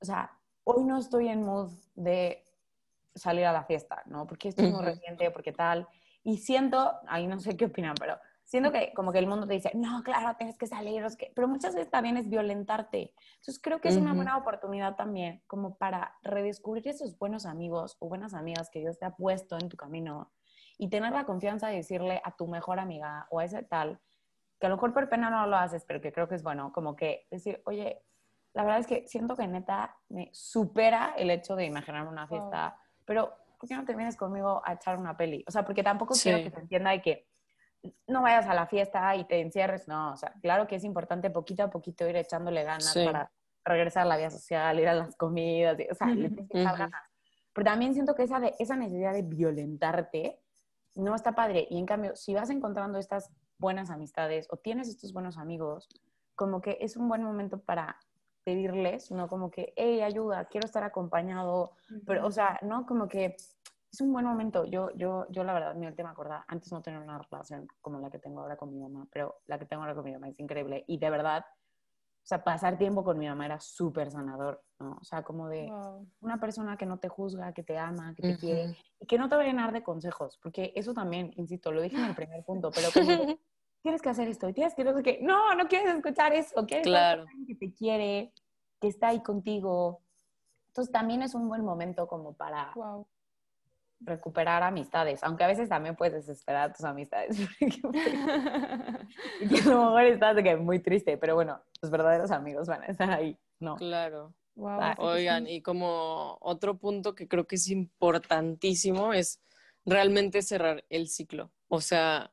o sea, hoy no estoy en mood de salir a la fiesta, ¿no? Porque esto es muy reciente, porque tal. Y siento, ahí no sé qué opinan, pero siento que como que el mundo te dice, no, claro, tienes que salir, que... pero muchas veces también es violentarte. Entonces creo que es una buena oportunidad también como para redescubrir esos buenos amigos o buenas amigas que Dios te ha puesto en tu camino y tener la confianza de decirle a tu mejor amiga o a ese tal, que a lo mejor por pena no lo haces, pero que creo que es bueno, como que decir, oye, la verdad es que siento que neta me supera el hecho de imaginarme una fiesta. Pero ¿por qué no te vienes conmigo a echar una peli? O sea, porque tampoco quiero que se entienda de que no vayas a la fiesta y te encierres. No, o sea, claro que es importante poquito a poquito ir echándole ganas para regresar a la vida social, ir a las comidas, o sea, le tienes que echar ganas. Pero también siento que esa, de, esa necesidad de violentarte no está padre. Y en cambio, si vas encontrando estas buenas amistades o tienes estos buenos amigos, como que es un buen momento para pedirles, ¿no? Como que, hey, ayuda, quiero estar acompañado, pero, o sea, ¿no? Como que es un buen momento. Yo, yo, yo la verdad, mi última acordada, antes no tenía una relación como la que tengo ahora con mi mamá, pero la que tengo ahora con mi mamá es increíble. Y de verdad, o sea, pasar tiempo con mi mamá era súper sanador, ¿no? O sea, como de una persona que no te juzga, que te ama, que te quiere, y que no te va a llenar de consejos, porque eso también, insisto, lo dije en el primer punto, pero como tienes que hacer esto y tienes que no que no, no quieres escuchar eso, quieres claro. que te quiere, que está ahí contigo. Entonces también es un buen momento como para recuperar amistades, aunque a veces también puedes desesperar a tus amistades. y a lo mejor estás de que muy triste, pero bueno, los verdaderos amigos van a estar ahí, ¿no? Claro. Oigan, y como otro punto que creo que es importantísimo es realmente cerrar el ciclo. O sea,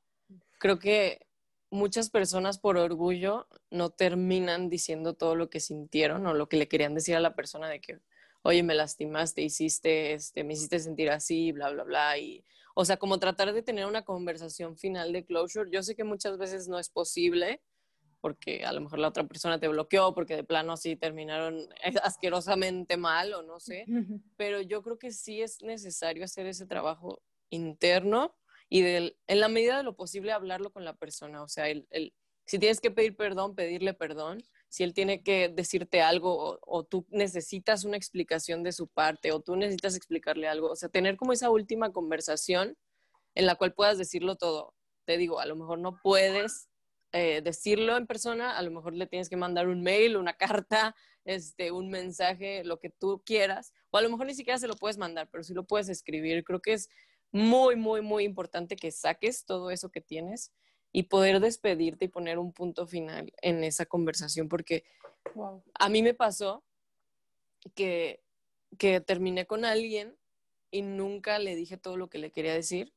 creo que muchas personas por orgullo no terminan diciendo todo lo que sintieron o lo que le querían decir a la persona de que, oye, me lastimaste, hiciste, este, me hiciste sentir así, bla, bla, bla. Y, o sea, como tratar de tener una conversación final de closure. Yo sé que muchas veces no es posible porque a lo mejor la otra persona te bloqueó, porque de plano así terminaron asquerosamente mal o no sé, pero yo creo que sí es necesario hacer ese trabajo interno y en la medida de lo posible hablarlo con la persona. O sea, si tienes que pedir perdón, pedirle perdón. Si él tiene que decirte algo o, tú necesitas una explicación de su parte o tú necesitas explicarle algo. O sea, tener como esa última conversación en la cual puedas decirlo todo. Te digo, a lo mejor no puedes eh, decirlo en persona, a lo mejor le tienes que mandar un mail, una carta, este, un mensaje, lo que tú quieras, o a lo mejor ni siquiera se lo puedes mandar, pero sí lo puedes escribir. Creo que es muy, muy, muy importante que saques todo eso que tienes y poder despedirte y poner un punto final en esa conversación, porque a mí me pasó que, que terminé con alguien y nunca le dije todo lo que le quería decir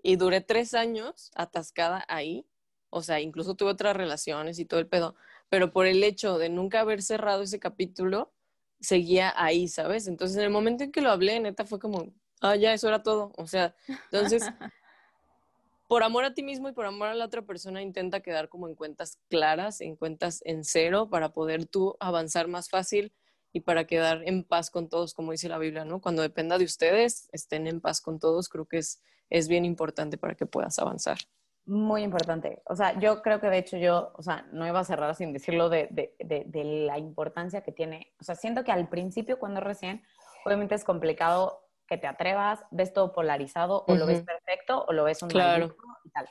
y duré tres años atascada ahí, o sea, incluso tuve otras relaciones y todo el pedo, pero por el hecho de nunca haber cerrado ese capítulo, seguía ahí, ¿sabes? Entonces, en el momento en que lo hablé, neta, fue como, ah, ya, eso era todo. O sea, entonces, por amor a ti mismo y por amor a la otra persona, intenta quedar como en cuentas claras, en cuentas en cero, para poder tú avanzar más fácil y para quedar en paz con todos, como dice la Biblia, ¿no? Cuando dependa de ustedes, estén en paz con todos, creo que es, es bien importante para que puedas avanzar. Muy importante. O sea, yo creo que de hecho yo, o sea, no iba a cerrar sin decirlo de, de, de, de la importancia que tiene. O sea, siento que al principio, cuando recién, obviamente es complicado que te atrevas, ves todo polarizado, o lo ves perfecto, o lo ves un claro. y tal.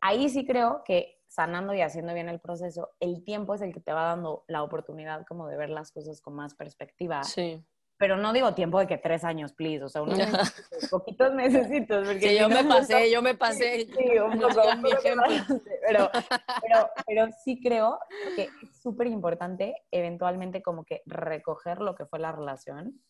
Ahí sí creo que sanando y haciendo bien el proceso, el tiempo es el que te va dando la oportunidad como de ver las cosas con más perspectiva. Sí. Pero no digo tiempo de que tres años, please, o sea, unos poquitos necesitos. Porque yo me pasé, yo me pasé. Sí, un poco, mi ejemplo. Pero, pero, pero sí creo que es súper importante eventualmente como que recoger lo que fue la relación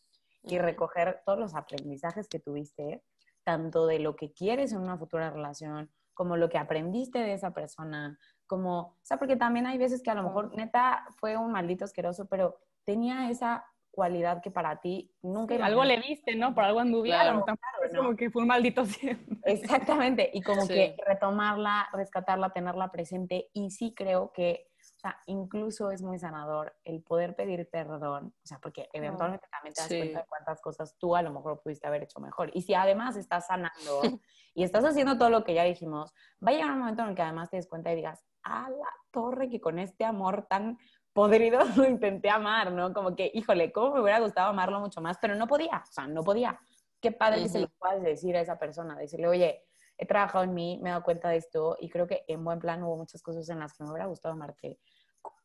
y recoger todos los aprendizajes que tuviste, tanto de lo que quieres en una futura relación, como lo que aprendiste de esa persona, como, o sea, porque también hay veces que a lo mejor neta fue un maldito asqueroso, pero tenía esa cualidad que para ti nunca... algo le viste, ¿no? Por algo anduvieron. Claro, es como que fue un maldito siempre. Exactamente, y como que retomarla, rescatarla, tenerla presente, y sí creo que sea, incluso es muy sanador el poder pedir perdón, o sea, porque eventualmente también te das cuenta de cuántas cosas tú a lo mejor pudiste haber hecho mejor. Y si además estás sanando y estás haciendo todo lo que ya dijimos, va a llegar un momento en el que además te des cuenta y digas, a la torre que con este amor tan podrido lo intenté amar, ¿no? Como que, híjole, cómo me hubiera gustado amarlo mucho más, pero no podía, o sea, no podía. Qué padre que se lo puedas decir a esa persona, decirle, oye, he trabajado en mí, me he dado cuenta de esto y creo que en buen plan hubo muchas cosas en las que me hubiera gustado amarte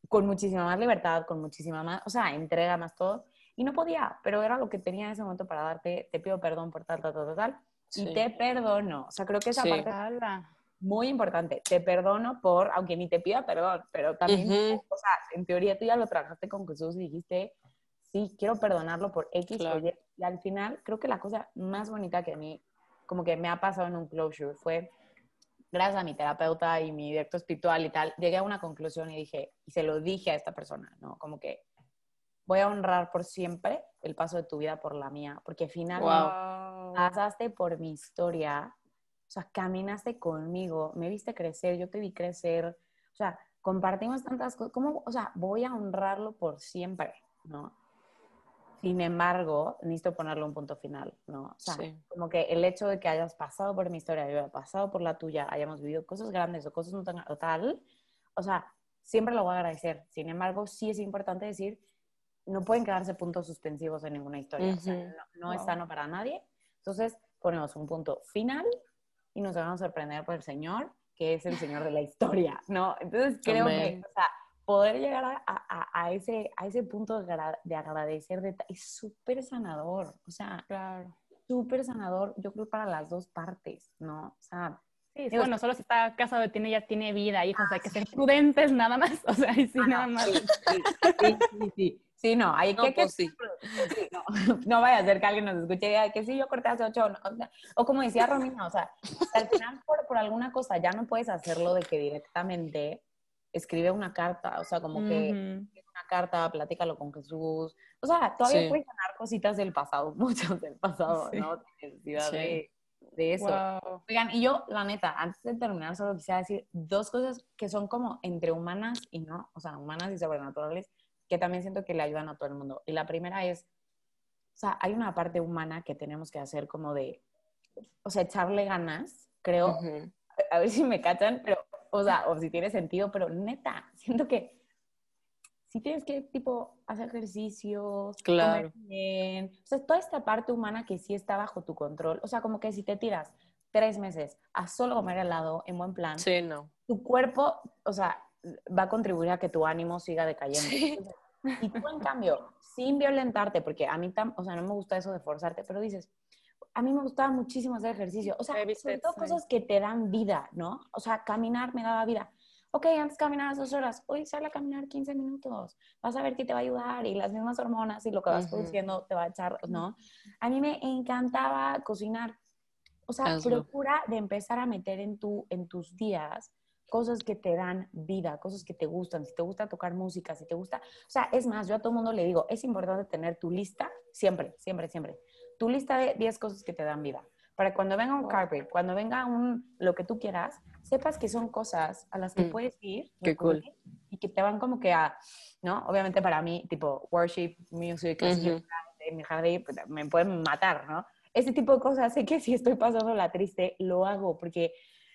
con muchísima más libertad, con muchísima más, o sea, entrega más todo. Y no podía, pero era lo que tenía en ese momento para darte, te pido perdón por tal, tal, tal, tal, y te perdono. O sea, creo que esa sí. parte muy importante. Te perdono por, aunque ni te pida perdón, pero también, o sea, en teoría tú ya lo trabajaste con Jesús y dijiste, sí, quiero perdonarlo por X o Y. Y al final, creo que la cosa más bonita que a mí, como que me ha pasado en un closure, fue, gracias a mi terapeuta y mi directo espiritual y tal, llegué a una conclusión y dije, y se lo dije a esta persona, ¿no? Como que voy a honrar por siempre el paso de tu vida por la mía, porque finalmente pasaste por mi historia, o sea, caminaste conmigo, me viste crecer, yo te vi crecer, o sea, compartimos tantas cosas, ¿cómo, o sea, voy a honrarlo por siempre, ¿no? Sin embargo, necesito ponerle un punto final, ¿no? O sea, como que el hecho de que hayas pasado por mi historia, yo haya pasado por la tuya, hayamos vivido cosas grandes o cosas no tan tal, o sea, siempre lo voy a agradecer. Sin embargo, sí es importante decir, no pueden quedarse puntos suspensivos en ninguna historia. o sea, no, es sano para nadie. Entonces, ponemos un punto final y nos vamos a sorprender por el Señor, que es el Señor de la historia, ¿no? Entonces, creo que, o sea, poder llegar a, a, ese, a ese punto de, agradecer de, es súper sanador, o sea, claro. súper sanador, yo creo, para las dos partes, ¿no? O sea, Sí, bueno, solo si está casado tiene, ya tiene vida, hijos, hay que ser prudentes nada más, o sea, sí, ah, nada más. Sí, sí, sí, sí. no, hay que, pues sí. no, no, vaya a ser que alguien nos escuche y diga que sí, yo corté hace ocho, o, como decía Romina, o sea, al final por, por, alguna cosa ya no puedes hacerlo de que directamente escribe una carta, o sea, como que una carta, platícalo con Jesús. O sea, todavía puedes ganar cositas del pasado, muchas del pasado, ¿no? Necesidad de, de, eso. Oigan, y yo, la neta, antes de terminar, solo quisiera decir dos cosas que son como entre humanas y no, o sea, humanas y sobrenaturales, que también siento que le ayudan a todo el mundo. Y la primera es, o sea, hay una parte humana que tenemos que hacer como de, o sea, echarle ganas, creo, a ver si me cachan, pero o sea, o si tiene sentido, pero neta, siento que si tienes que, tipo, hacer ejercicios, claro. comer bien, o sea, toda esta parte humana que sí está bajo tu control, o sea, como que si te tiras tres meses a solo comer helado en buen plan, sí, no. tu cuerpo, o sea, va a contribuir a que tu ánimo siga decayendo. Y tú, en cambio, sin violentarte, porque a mí, o sea, no me gusta eso de forzarte, pero dices, a mí me gustaba muchísimo hacer ejercicio. O sea, sobre todo cosas que te dan vida, ¿no? O sea, caminar me daba vida. Ok, antes caminabas dos horas, hoy sale a caminar 15 minutos. Vas a ver que te va a ayudar y las mismas hormonas y lo que vas produciendo te va a echar, ¿no? A mí me encantaba cocinar. O sea, procura de empezar a meter en, tu, en tus días cosas que te dan vida, cosas que te gustan, si te gusta tocar música, si te gusta, o sea, es más, yo a todo mundo le digo, es importante tener tu lista siempre, siempre, siempre tu lista de 10 cosas que te dan vida. Para cuando venga un carpet, cuando venga un lo que tú quieras, sepas que son cosas a las que mm. puedes ir. Qué cool. Y que te van como que a, ¿no? Obviamente para mí, tipo, worship, music, mi jardín, pues, me pueden matar, ¿no? Ese tipo de cosas, sé que si estoy pasando la triste, lo hago, porque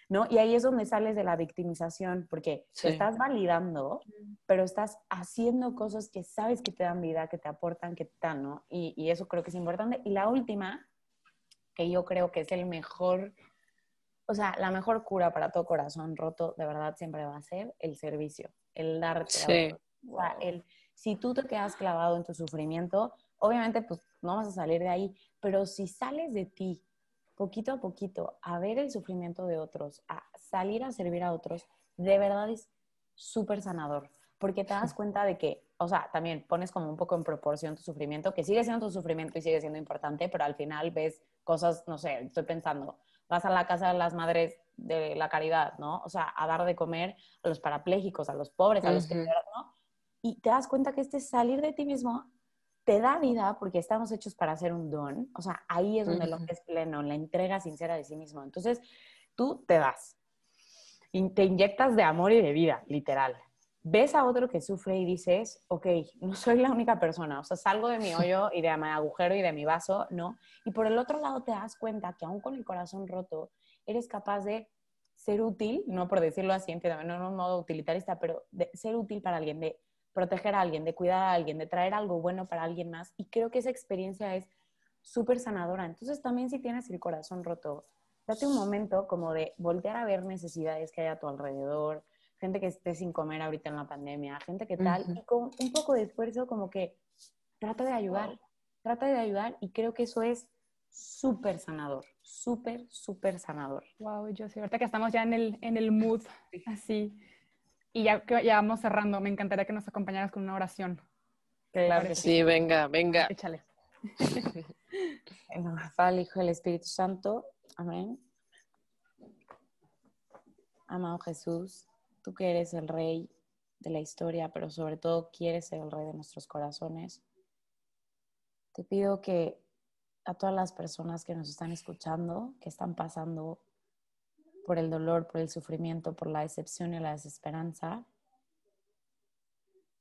¿no? Y ahí es donde sales de la victimización, porque te estás validando, pero estás haciendo cosas que sabes que te dan vida, que te aportan, que te dan, ¿no? Y, y eso creo que es importante. Y la última, que yo creo que es el mejor, o sea, la mejor cura para todo corazón roto, de verdad, siempre va a ser el servicio, el darte. Sí. O sea, el, si tú te quedas clavado en tu sufrimiento, obviamente, pues no vas a salir de ahí, pero si sales de ti poquito a poquito a ver el sufrimiento de otros, a salir a servir a otros, de verdad es súper sanador, porque te das cuenta de que, o sea, también pones como un poco en proporción tu sufrimiento, que sigue siendo tu sufrimiento y sigue siendo importante, pero al final ves cosas, no sé, estoy pensando, vas a la casa de las madres de la caridad, ¿no? O sea, a dar de comer a los parapléjicos, a los pobres, a los que, ¿no? Y te das cuenta que este salir de ti mismo te da vida porque estamos hechos para hacer un don. O sea, ahí es donde lo que es pleno, la entrega sincera de sí mismo. Entonces, tú te das. Y te inyectas de amor y de vida, literal. Ves a otro que sufre y dices, ok, no soy la única persona. O sea, salgo de mi hoyo y de mi agujero y de mi vaso, ¿no? Y por el otro lado te das cuenta que aún con el corazón roto, eres capaz de ser útil, no por decirlo así, no en un modo utilitarista, pero de ser útil para alguien, de proteger a alguien, de cuidar a alguien, de traer algo bueno para alguien más. Y creo que esa experiencia es súper sanadora. Entonces también si tienes el corazón roto, date un momento como de voltear a ver necesidades que hay a tu alrededor, gente que esté sin comer ahorita en la pandemia, gente que tal, y con un poco de esfuerzo como que trata de ayudar, trata de ayudar y creo que eso es súper sanador, súper, súper sanador. Wow, yo sé, ahorita que estamos ya en el, en el mood, así, y ya ya vamos cerrando, me encantaría que nos acompañaras con una oración. Claro que Sí, venga, venga. Échale. En nombre del Hijo y el Espíritu Santo. Amén. Amado Jesús, tú que eres el Rey de la historia, pero sobre todo quieres ser el Rey de nuestros corazones, te pido que a todas las personas que nos están escuchando, que están pasando por el dolor, por el sufrimiento, por la decepción y la desesperanza,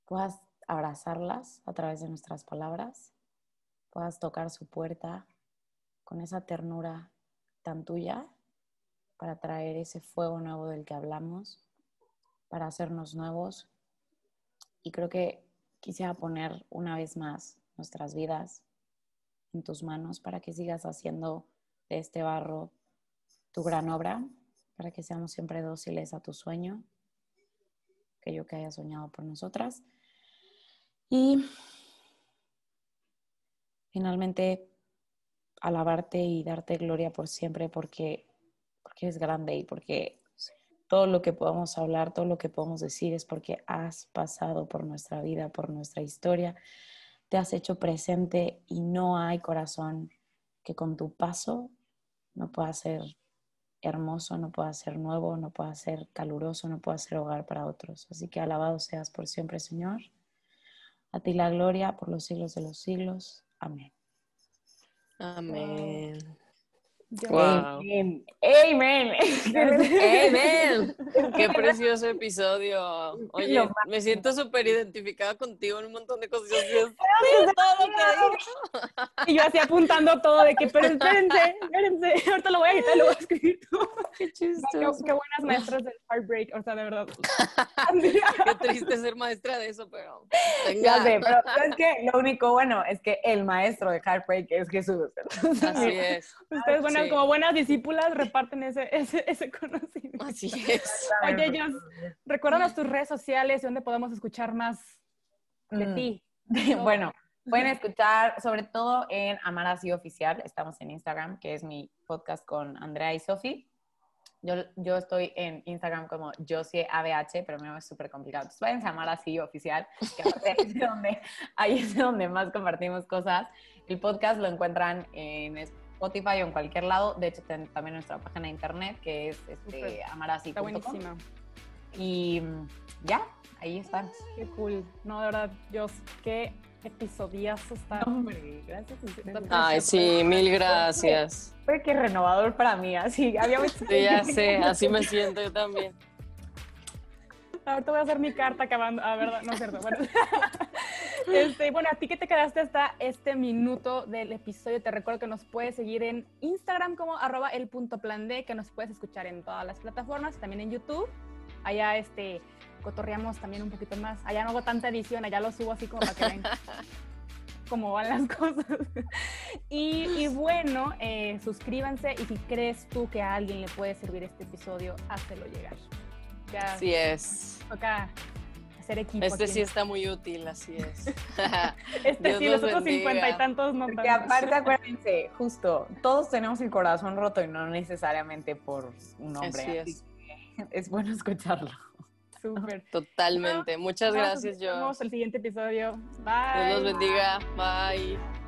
puedas abrazarlas a través de nuestras palabras, puedas tocar su puerta con esa ternura tan tuya para traer ese fuego nuevo del que hablamos, para hacernos nuevos. Y creo que quisiera poner una vez más nuestras vidas en tus manos para que sigas haciendo de este barro tu gran obra, para que seamos siempre dóciles a tu sueño, aquello que hayas soñado por nosotras. Y finalmente, alabarte y darte gloria por siempre porque, porque eres grande y porque todo lo que podamos hablar, todo lo que podemos decir es porque has pasado por nuestra vida, por nuestra historia, te has hecho presente y no hay corazón que con tu paso no pueda ser hermoso, no pueda ser nuevo, no pueda ser caluroso, no pueda ser hogar para otros. Así que alabado seas por siempre, Señor. A ti la gloria por los siglos de los siglos. Amén. Amén. Wow. Amen. Amen. Amen. Qué precioso episodio. Oye, me siento súper identificada contigo en un montón de cosas. todo lo que. Y yo así apuntando todo de que, pero espérense, espérense, ahorita lo voy a editar y lo voy a escribir todo. Qué Qué, chistoso. qué buenas maestras del heartbreak, o sea, de verdad. Qué triste ser maestra de eso, pero. Ya sé, pero es que lo único bueno es que el maestro de Heartbreak es Jesús. Así es. Ustedes, bueno, como buenas discípulas, reparten ese, ese, ese conocimiento. Así es. Oye, Jos, recuérdanos tus redes sociales y dónde podemos escuchar más de Mm. ti. Bueno, pueden escuchar sobre todo en Amar Así Oficial. Estamos en Instagram, que es mi podcast con Andrea y Sofi. Yo, yo estoy en Instagram como Josie ABH, pero me es súper complicado. Entonces vayan a Amar Así Oficial, que ahí es, donde, ahí es donde más compartimos cosas. El podcast lo encuentran en Spotify o en cualquier lado. De hecho, ten- también nuestra página de internet, que es este, Súper. amarasí.com. Está buenísima. Y mm, ya, ahí están. Qué cool. No, de verdad, Jos, qué episodiazo está. Hombre, gracias. Ay, sí, mil gracias. Fue que renovador para mí, así. Había Sí, ya sé, así me siento yo también. Ahorita voy a hacer mi carta acabando. Ah, verdad, no es cierto. Bueno. Este, bueno, a ti que te quedaste hasta este minuto del episodio, te recuerdo que nos puedes seguir en Instagram como arroba el punto plan D, que nos puedes escuchar en todas las plataformas, también en YouTube. Allá este, cotorreamos también un poquito más. Allá no hago tanta edición, allá lo subo así como para que vean cómo van las cosas. Y, y bueno, eh, suscríbanse y si crees tú que a alguien le puede servir este episodio, házelo llegar. Ya Así es. toca hacer equipo. Este aquí. sí está muy útil, así es. Este Dios sí, los otros cincuenta y tantos no Porque tantos. aparte, acuérdense, justo, todos tenemos el corazón roto y no necesariamente por un hombre. Así así es. que es bueno escucharlo. Súper. Totalmente. Muchas Nos gracias, vemos yo. el siguiente episodio. Bye. Dios los bendiga. Bye.